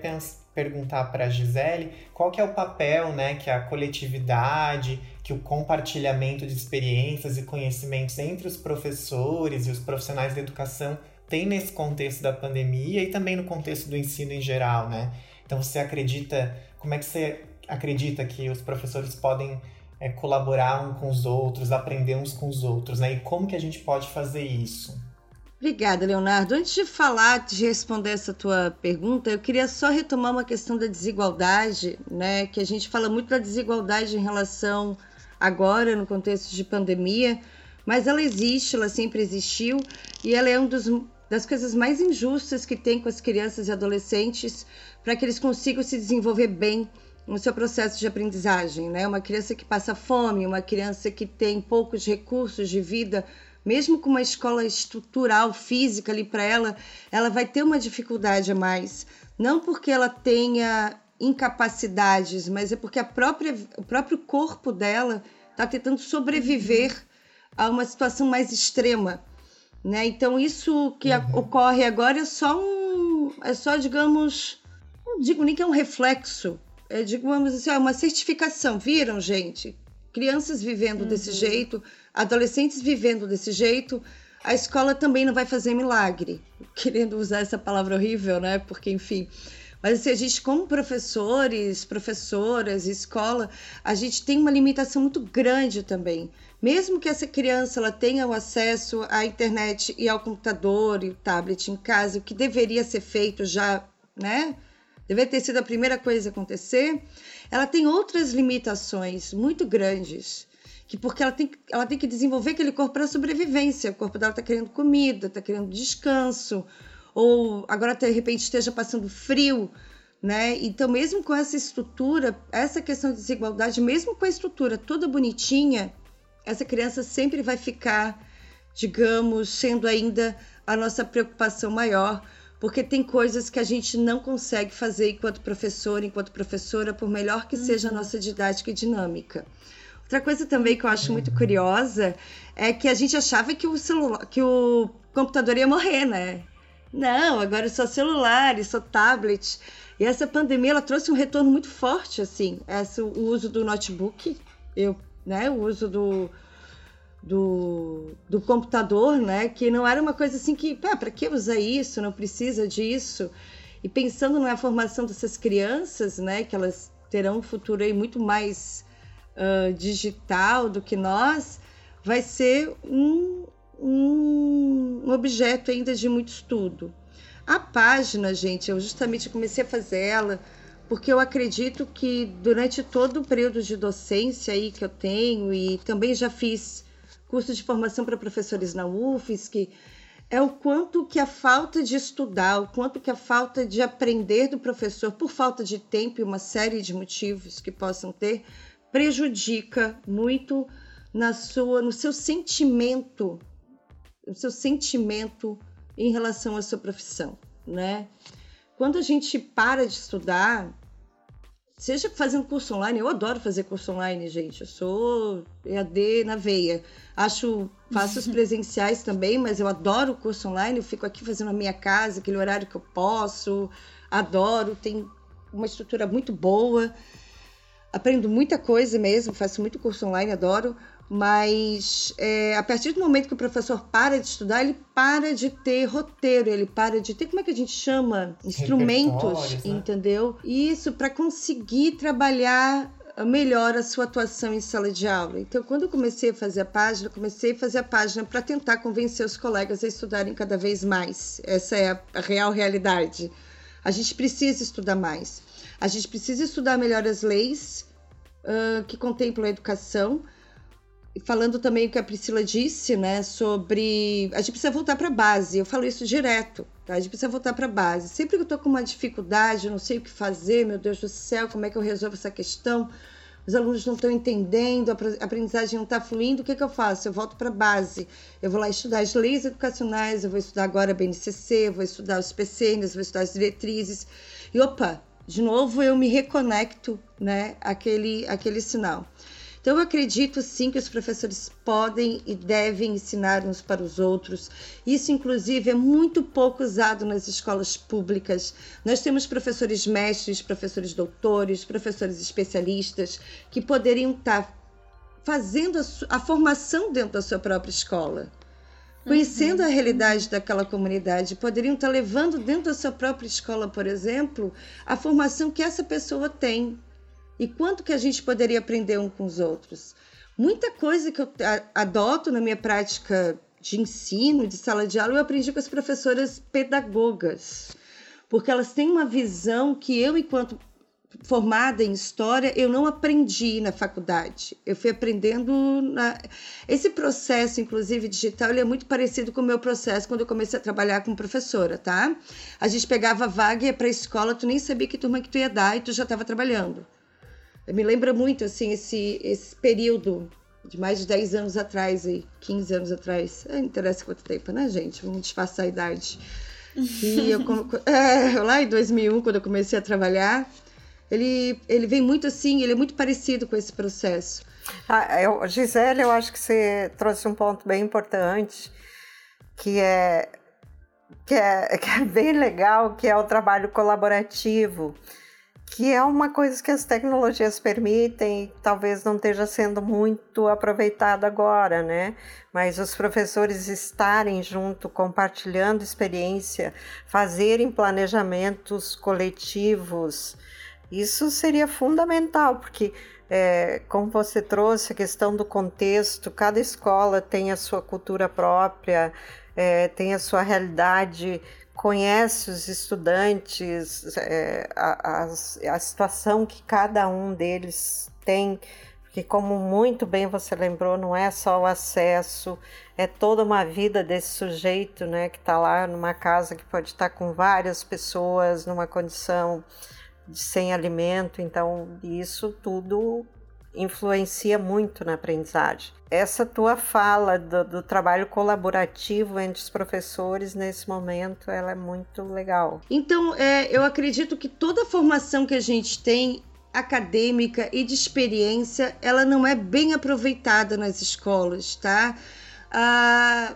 perguntar para a Gisele qual que é o papel né, que a coletividade, que o compartilhamento de experiências e conhecimentos entre os professores e os profissionais da educação tem nesse contexto da pandemia e também no contexto do ensino em geral, né? Então você acredita, como é que você acredita que os professores podem é, colaborar uns com os outros, aprender uns com os outros, né? E como que a gente pode fazer isso? Obrigada, Leonardo. Antes de falar, de responder essa tua pergunta, eu queria só retomar uma questão da desigualdade, né? Que a gente fala muito da desigualdade em relação agora no contexto de pandemia, mas ela existe, ela sempre existiu e ela é um dos das coisas mais injustas que tem com as crianças e adolescentes para que eles consigam se desenvolver bem no seu processo de aprendizagem, né? Uma criança que passa fome, uma criança que tem poucos recursos de vida, mesmo com uma escola estrutural, física ali para ela, ela vai ter uma dificuldade a mais. Não porque ela tenha incapacidades, mas é porque a própria, o próprio corpo dela está tentando sobreviver a uma situação mais extrema. Né? Então, isso que uhum. ocorre agora é só um. É só, digamos. Não digo nem que é um reflexo. É, digamos assim, é uma certificação. Viram, gente? Crianças vivendo uhum. desse jeito, adolescentes vivendo desse jeito, a escola também não vai fazer milagre. Querendo usar essa palavra horrível, né? Porque, enfim. Mas assim, a gente, como professores, professoras, escola, a gente tem uma limitação muito grande também. Mesmo que essa criança ela tenha o acesso à internet e ao computador e o tablet em casa, o que deveria ser feito já, né? Deveria ter sido a primeira coisa a acontecer. Ela tem outras limitações muito grandes que porque ela tem, ela tem que desenvolver aquele corpo para sobrevivência. O corpo dela está querendo comida, está querendo descanso, ou agora de repente esteja passando frio, né? Então, mesmo com essa estrutura, essa questão de desigualdade, mesmo com a estrutura toda bonitinha, essa criança sempre vai ficar, digamos, sendo ainda a nossa preocupação maior, porque tem coisas que a gente não consegue fazer enquanto professor, enquanto professora, por melhor que seja a uhum. nossa didática e dinâmica. Outra coisa também que eu acho muito curiosa é que a gente achava que o celular, que o computador ia morrer, né? Não, agora é só celular, é só tablet. E essa pandemia ela trouxe um retorno muito forte, assim, essa, o uso do notebook, eu, né, o uso do, do, do computador, né, que não era uma coisa assim que, ah, para que usar isso? Não precisa disso. E pensando na formação dessas crianças, né, que elas terão um futuro aí muito mais uh, digital do que nós, vai ser um, um objeto ainda de muito estudo. A página, gente, eu justamente comecei a fazer ela porque eu acredito que durante todo o período de docência aí que eu tenho e também já fiz curso de formação para professores na UFSC, é o quanto que a falta de estudar, o quanto que a falta de aprender do professor por falta de tempo e uma série de motivos que possam ter, prejudica muito na sua, no seu sentimento, no seu sentimento em relação à sua profissão, né? Quando a gente para de estudar, seja fazendo curso online, eu adoro fazer curso online, gente. Eu sou EAD na veia. Acho, faço os presenciais também, mas eu adoro o curso online. Eu fico aqui fazendo a minha casa, aquele horário que eu posso. Adoro, tem uma estrutura muito boa aprendo muita coisa mesmo, faço muito curso online, adoro, mas é, a partir do momento que o professor para de estudar, ele para de ter roteiro, ele para de ter, como é que a gente chama? Instrumentos, né? entendeu? Isso para conseguir trabalhar melhor a sua atuação em sala de aula. Então, quando eu comecei a fazer a página, comecei a fazer a página para tentar convencer os colegas a estudarem cada vez mais. Essa é a, real realidade. A gente precisa estudar mais. A gente precisa estudar melhor as leis uh, que contemplam a educação. Falando também o que a Priscila disse, né, sobre. A gente precisa voltar para a base, eu falo isso direto, tá? A gente precisa voltar para a base. Sempre que eu estou com uma dificuldade, não sei o que fazer, meu Deus do céu, como é que eu resolvo essa questão? os alunos não estão entendendo, a aprendizagem não está fluindo, o que, que eu faço? Eu volto para a base. Eu vou lá estudar as leis educacionais, eu vou estudar agora a BNCC, vou estudar os PCNs, vou estudar as diretrizes. E opa, de novo eu me reconecto, né, aquele, aquele sinal. Então, eu acredito sim que os professores podem e devem ensinar uns para os outros. Isso, inclusive, é muito pouco usado nas escolas públicas. Nós temos professores mestres, professores doutores, professores especialistas que poderiam estar fazendo a, a formação dentro da sua própria escola conhecendo a realidade daquela comunidade, poderiam estar levando dentro da sua própria escola, por exemplo, a formação que essa pessoa tem e quanto que a gente poderia aprender um com os outros. Muita coisa que eu adoto na minha prática de ensino, de sala de aula, eu aprendi com as professoras pedagogas, porque elas têm uma visão que eu, enquanto formada em história, eu não aprendi na faculdade. Eu fui aprendendo na... esse processo, inclusive digital, ele é muito parecido com o meu processo quando eu comecei a trabalhar como professora, tá? A gente pegava vaga e ia para escola, tu nem sabia que turma que tu ia dar e tu já estava trabalhando. Me lembra muito assim esse esse período de mais de 10 anos atrás e 15 anos atrás. É, não interessa quanto tempo, né, gente? Vamos disfarçar a idade. E eu, é, lá em 2001, quando eu comecei a trabalhar, ele, ele vem muito assim, ele é muito parecido com esse processo. Ah, eu, Gisele, eu acho que você trouxe um ponto bem importante, que é, que é, que é bem legal, que é o trabalho colaborativo, que é uma coisa que as tecnologias permitem, talvez não esteja sendo muito aproveitado agora, né? Mas os professores estarem junto, compartilhando experiência, fazerem planejamentos coletivos, isso seria fundamental, porque, é, como você trouxe, a questão do contexto, cada escola tem a sua cultura própria, é, tem a sua realidade, conhece os estudantes, é, a, a, a situação que cada um deles tem, porque, como muito bem você lembrou, não é só o acesso, é toda uma vida desse sujeito né, que está lá numa casa que pode estar com várias pessoas, numa condição sem alimento, então isso tudo influencia muito na aprendizagem. Essa tua fala do, do, trabalho colaborativo entre os professores nesse momento, ela é muito legal. Então, é, eu acredito que toda a formação que a gente tem acadêmica e de experiência, ela não é bem aproveitada nas escolas, tá? Ah,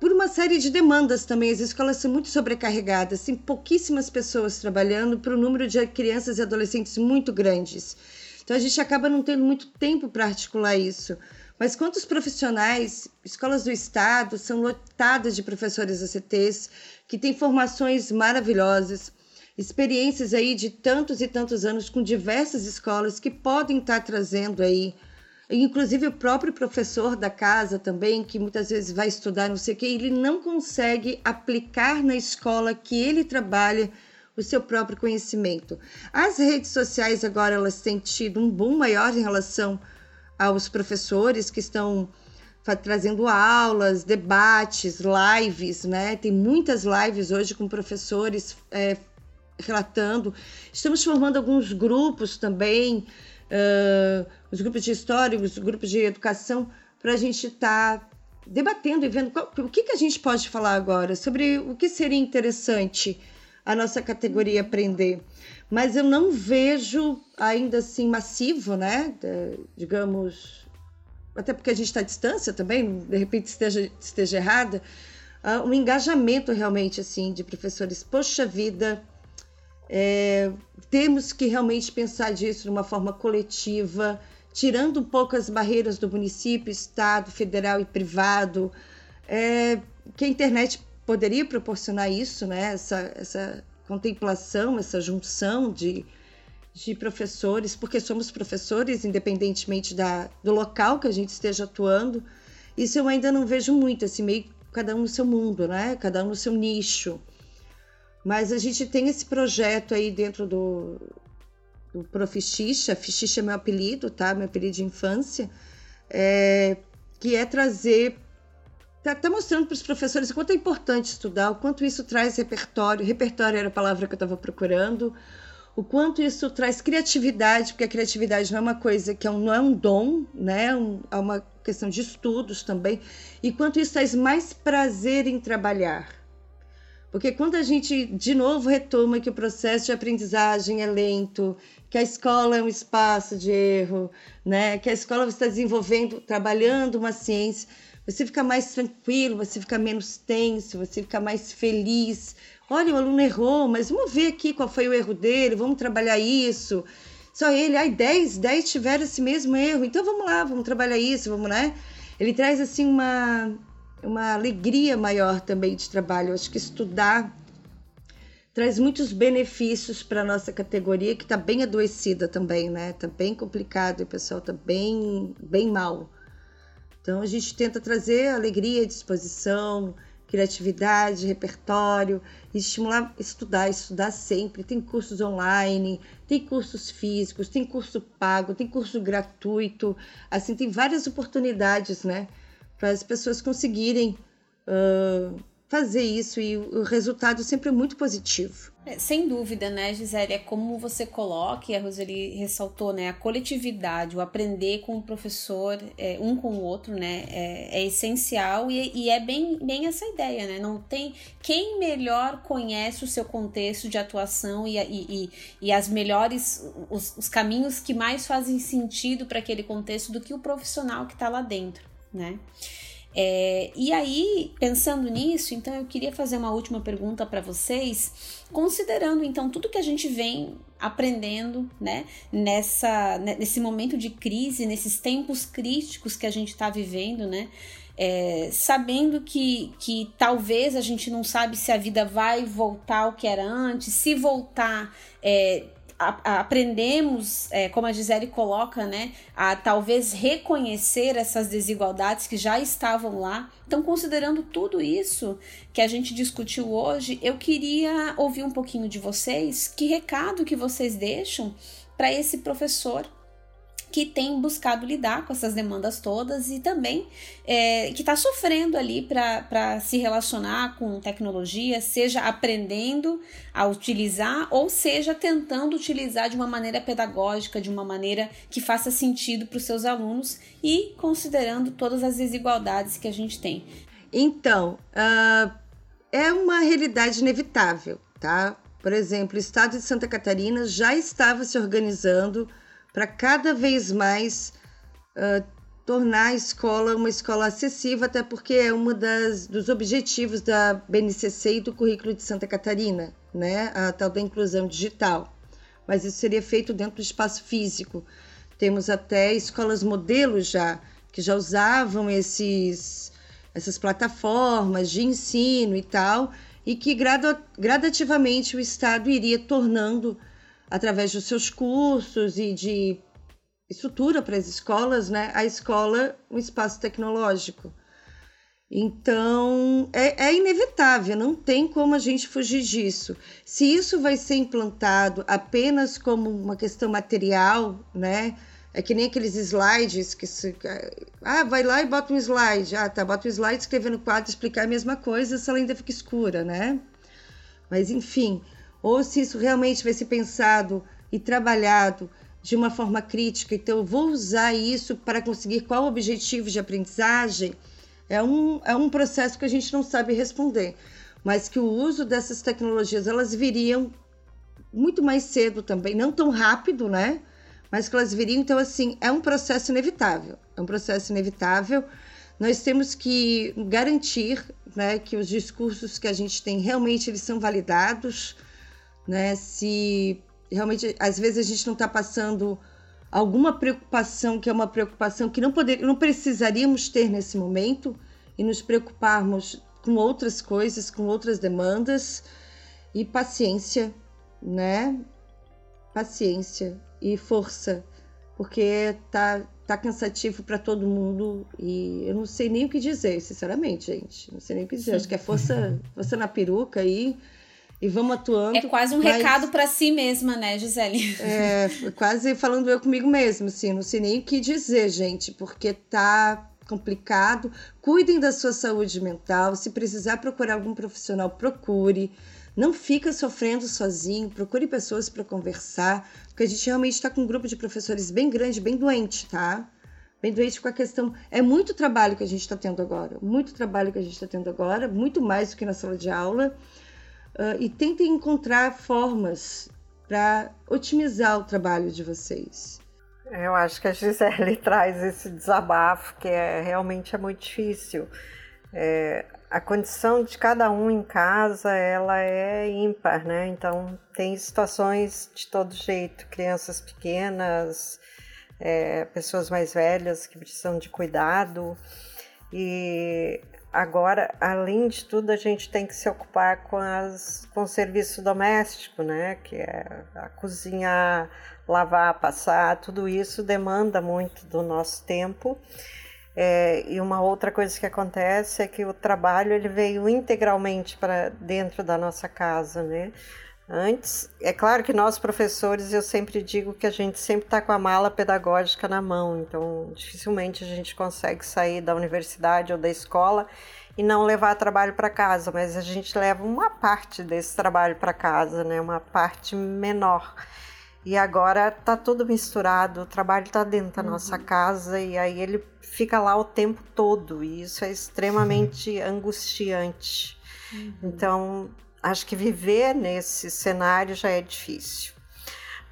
por uma série de demandas também. As escolas são muito sobrecarregadas, tem pouquíssimas pessoas trabalhando para o número de crianças e adolescentes muito grandes. Então a gente acaba não tendo muito tempo para articular isso. Mas quantos profissionais, escolas do estado são lotadas de professores ACTs que têm formações maravilhosas, experiências aí de tantos e tantos anos com diversas escolas que podem estar trazendo aí Inclusive o próprio professor da casa também, que muitas vezes vai estudar não sei o que, ele não consegue aplicar na escola que ele trabalha o seu próprio conhecimento. As redes sociais agora elas têm tido um boom maior em relação aos professores que estão trazendo aulas, debates, lives, né? Tem muitas lives hoje com professores é, relatando. Estamos formando alguns grupos também uh, os grupos de história, os grupos de educação, para a gente estar tá debatendo e vendo qual, o que, que a gente pode falar agora sobre o que seria interessante a nossa categoria aprender. Mas eu não vejo ainda assim massivo, né? De, digamos, até porque a gente está à distância também, de repente esteja, esteja errada, uh, um engajamento realmente assim de professores. Poxa vida, é, temos que realmente pensar disso de uma forma coletiva, tirando um pouco as barreiras do município, estado, federal e privado, é, que a internet poderia proporcionar isso, né? essa, essa contemplação, essa junção de, de professores, porque somos professores, independentemente da, do local que a gente esteja atuando. Isso eu ainda não vejo muito, assim, meio cada um no seu mundo, né? Cada um no seu nicho. Mas a gente tem esse projeto aí dentro do, do Profixixa, Fixixa é meu apelido, tá? Meu apelido de infância, é, que é trazer, tá, tá mostrando para os professores o quanto é importante estudar, o quanto isso traz repertório, repertório era a palavra que eu estava procurando, o quanto isso traz criatividade, porque a criatividade não é uma coisa que é um, não é um dom, né? Um, é uma questão de estudos também, e quanto isso traz mais prazer em trabalhar. Porque quando a gente de novo retoma que o processo de aprendizagem é lento, que a escola é um espaço de erro, né? que a escola está desenvolvendo, trabalhando uma ciência, você fica mais tranquilo, você fica menos tenso, você fica mais feliz. Olha, o aluno errou, mas vamos ver aqui qual foi o erro dele, vamos trabalhar isso. Só ele, ai, 10, 10 tiveram esse mesmo erro, então vamos lá, vamos trabalhar isso, vamos, né? Ele traz, assim, uma, uma alegria maior também de trabalho. Eu acho que estudar traz muitos benefícios para a nossa categoria, que está bem adoecida também, né? Está bem complicado, o pessoal está bem, bem mal. Então a gente tenta trazer alegria, disposição, criatividade, repertório, estimular estudar, estudar sempre. Tem cursos online, tem cursos físicos, tem curso pago, tem curso gratuito. Assim, tem várias oportunidades, né? Para as pessoas conseguirem uh, fazer isso e o resultado sempre é muito positivo. É, sem dúvida, né, Gisele? É como você coloca, e a Roseli ressaltou, né? A coletividade, o aprender com o professor, é, um com o outro, né? É, é essencial e, e, é bem, bem essa ideia, né? Não tem quem melhor conhece o seu contexto de atuação e, e, e as melhores, os, os caminhos que mais fazem sentido para aquele contexto do que o profissional que está lá dentro, né? É, e aí, pensando nisso, então eu queria fazer uma última pergunta para vocês, considerando então tudo que a gente vem aprendendo, né, nessa, nesse momento de crise, nesses tempos críticos que a gente está vivendo, né, é, sabendo que, que talvez a gente não sabe se a vida vai voltar ao que era antes, se voltar, é, a, aprendemos, é, como a Gisele coloca, né, a talvez reconhecer essas desigualdades que já estavam lá. Então, considerando tudo isso que a gente discutiu hoje, eu queria ouvir um pouquinho de vocês, que recado que vocês deixam para esse professor que tem buscado lidar com essas demandas todas e também é, que está sofrendo ali para se relacionar com tecnologia, seja aprendendo a utilizar ou seja tentando utilizar de uma maneira pedagógica, de uma maneira que faça sentido para os seus alunos e considerando todas as desigualdades que a gente tem. Então, uh, é uma realidade inevitável, tá? Por exemplo, o estado de Santa Catarina já estava se organizando para cada vez mais uh, tornar a escola uma escola acessível, até porque é um dos objetivos da BNCC e do currículo de Santa Catarina, né? a tal da inclusão digital. Mas isso seria feito dentro do espaço físico. Temos até escolas modelos já, que já usavam esses, essas plataformas de ensino e tal, e que gradativamente o Estado iria tornando através dos seus cursos e de estrutura para as escolas, né, a escola um espaço tecnológico. Então, é, é, inevitável, não tem como a gente fugir disso. Se isso vai ser implantado apenas como uma questão material, né? É que nem aqueles slides que se. Ah, vai lá e bota um slide. Ah, tá, bota um slide, escrever no quadro, explicar a mesma coisa, a sala ainda fica escura, né? Mas, enfim, ou se isso realmente vai ser pensado e trabalhado de uma forma crítica, então eu vou usar isso para conseguir qual objetivo de aprendizagem, é um, é um processo que a gente não sabe responder, mas que o uso dessas tecnologias elas viriam muito mais cedo também, não tão rápido, né? Mas que elas viriam, então assim, é um processo inevitável, é um processo inevitável. Nós temos que garantir, né, que os discursos que a gente tem realmente eles são validados, né? Se realmente às vezes a gente não está passando alguma preocupação que é uma preocupação que não poder, não precisaríamos ter nesse momento e nos preocuparmos com outras coisas, com outras demandas e paciência, né? Paciência e força, porque tá tá cansativo para todo mundo e eu não sei nem o que dizer, sinceramente, gente. Não sei nem o que dizer. Acho que é força, força na peruca aí. E e vamos atuando. É quase um mas... recado para si mesma, né, Gisele? É, quase falando eu comigo mesmo, assim, não sei nem o que dizer, gente, porque tá complicado. Cuidem da sua saúde mental. Se precisar procurar algum profissional, procure. Não fica sofrendo sozinho, procure pessoas para conversar, porque a gente realmente está com um grupo de professores bem grande, bem doente, tá? Bem doente com a questão. É muito trabalho que a gente está tendo agora, muito trabalho que a gente está tendo agora, muito mais do que na sala de aula uh, e tentem encontrar formas para otimizar o trabalho de vocês. Eu acho que a Gisele traz esse desabafo que é realmente é muito difícil. É, a condição de cada um em casa ela é ímpar, né? Então tem situações de todo jeito, crianças pequenas, é, pessoas mais velhas que precisam de cuidado e agora além de tudo a gente tem que se ocupar com as com o serviço doméstico, né? Que é a cozinhar, lavar, passar, tudo isso demanda muito do nosso tempo. É, e uma outra coisa que acontece é que o trabalho ele veio integralmente para dentro da nossa casa, né? Antes, é claro que nós professores, eu sempre digo que a gente sempre está com a mala pedagógica na mão, então dificilmente a gente consegue sair da universidade ou da escola e não levar trabalho para casa, mas a gente leva uma parte desse trabalho para casa, né? Uma parte menor. E agora tá tudo misturado, o trabalho está dentro da uhum. nossa casa e aí ele fica lá o tempo todo e isso é extremamente uhum. angustiante. Uhum. Então, acho que viver nesse cenário já é difícil.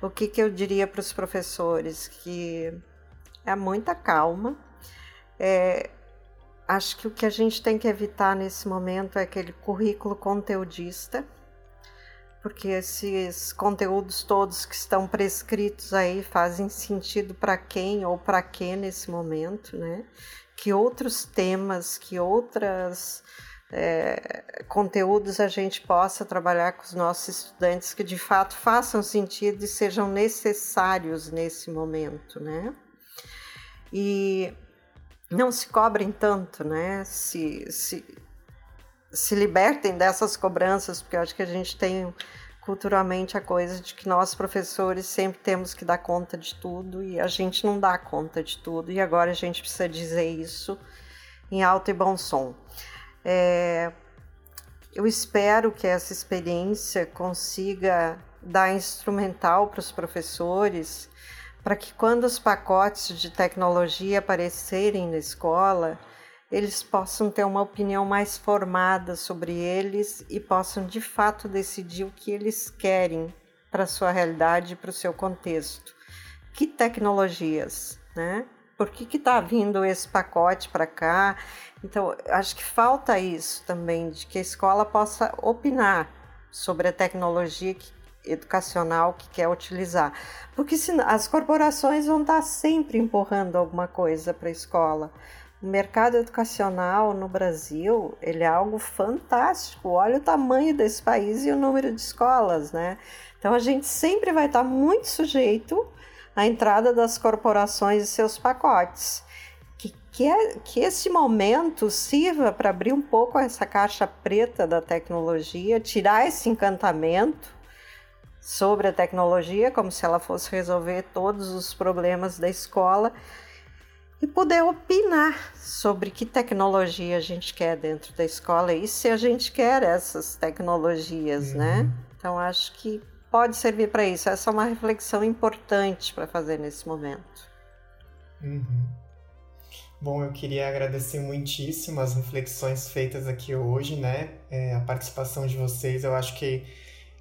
O que, que eu diria para os professores? Que é muita calma. É, acho que o que a gente tem que evitar nesse momento é aquele currículo conteudista porque esses conteúdos todos que estão prescritos aí fazem sentido para quem ou para que nesse momento, né? Que outros temas, que outras é, conteúdos a gente possa trabalhar com os nossos estudantes que de fato façam sentido e sejam necessários nesse momento, né? E não se cobrem tanto, né? Se, se, se libertem dessas cobranças, porque eu acho que a gente tem culturalmente a coisa de que nós professores sempre temos que dar conta de tudo e a gente não dá conta de tudo e agora a gente precisa dizer isso em alto e bom som. É, eu espero que essa experiência consiga dar instrumental para os professores para que quando os pacotes de tecnologia aparecerem na escola, eles possam ter uma opinião mais formada sobre eles e possam de fato decidir o que eles querem para a sua realidade e para o seu contexto. Que tecnologias, né? Por que está vindo esse pacote para cá? Então, acho que falta isso também, de que a escola possa opinar sobre a tecnologia que, educacional que quer utilizar. Porque senão, as corporações vão estar sempre empurrando alguma coisa para a escola. O mercado educacional no Brasil, ele é algo fantástico. Olha o tamanho desse país e o número de escolas, né? Então a gente sempre vai estar muito sujeito à entrada das corporações e seus pacotes. Que, é, que esse momento sirva para abrir um pouco essa caixa preta da tecnologia, tirar esse encantamento sobre a tecnologia, como se ela fosse resolver todos os problemas da escola e poder opinar sobre que tecnologia a gente quer dentro da escola e se a gente quer essas tecnologias, né? uhum. né? Então acho que pode servir para isso. Essa é uma reflexão importante para fazer nesse momento. Uhum. Bom, eu queria agradecer muitíssimo as reflexões feitas aqui hoje, né? É, a participação de vocês. Eu acho que,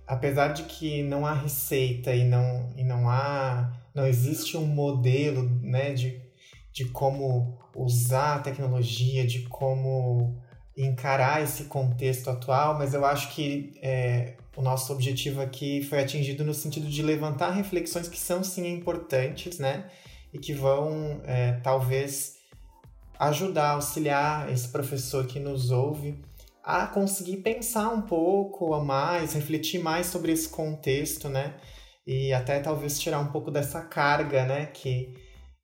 apesar de que não há receita e não, e não há, não existe um modelo, né, de de como usar a tecnologia, de como encarar esse contexto atual, mas eu acho que é, o nosso objetivo aqui foi atingido no sentido de levantar reflexões que são sim importantes, né? E que vão é, talvez ajudar, auxiliar esse professor que nos ouve a conseguir pensar um pouco a mais, refletir mais sobre esse contexto, né? E até talvez tirar um pouco dessa carga, né? Que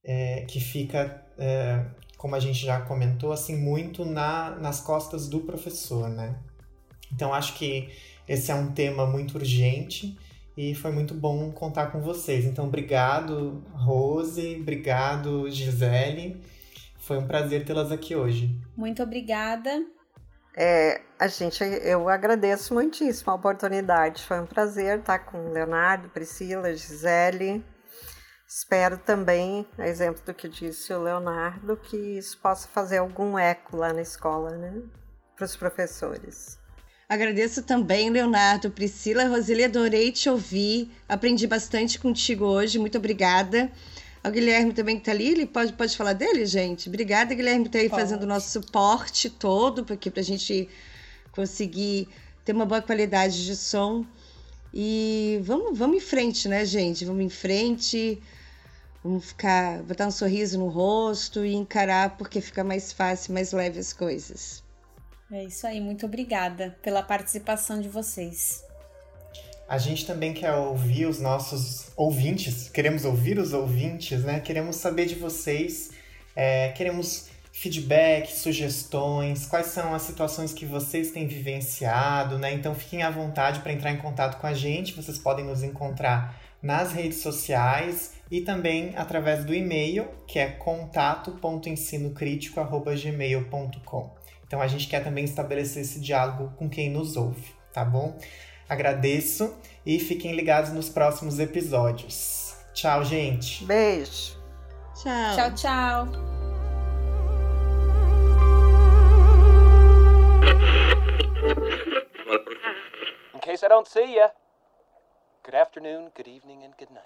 é, que fica, é, como a gente já comentou, assim, muito na, nas costas do professor, né? Então, acho que esse é um tema muito urgente e foi muito bom contar com vocês. Então, obrigado, Rose, obrigado, Gisele. Foi um prazer tê-las aqui hoje. Muito obrigada. É, a gente, eu agradeço muitíssimo a oportunidade. Foi um prazer estar com Leonardo, Priscila, Gisele. Espero também, a exemplo do que disse o Leonardo, que isso possa fazer algum eco lá na escola, né? Para os professores. Agradeço também, Leonardo, Priscila, Roseli, adorei te ouvir. Aprendi bastante contigo hoje. Muito obrigada. O Guilherme também que tá ali, ele pode, pode falar dele, gente? Obrigada, Guilherme, por tá aí pode. fazendo o nosso suporte todo, para a gente conseguir ter uma boa qualidade de som. E vamos, vamos em frente, né, gente? Vamos em frente, vamos ficar, botar um sorriso no rosto e encarar, porque fica mais fácil, mais leve as coisas. É isso aí, muito obrigada pela participação de vocês. A gente também quer ouvir os nossos ouvintes, queremos ouvir os ouvintes, né? Queremos saber de vocês, é, queremos feedback, sugestões, quais são as situações que vocês têm vivenciado, né? Então fiquem à vontade para entrar em contato com a gente. Vocês podem nos encontrar nas redes sociais e também através do e-mail, que é contato.ensinocritico@gmail.com. Então a gente quer também estabelecer esse diálogo com quem nos ouve, tá bom? Agradeço e fiquem ligados nos próximos episódios. Tchau, gente. Beijo. Tchau. Tchau, tchau. In case I don't see you, good afternoon, good evening, and good night.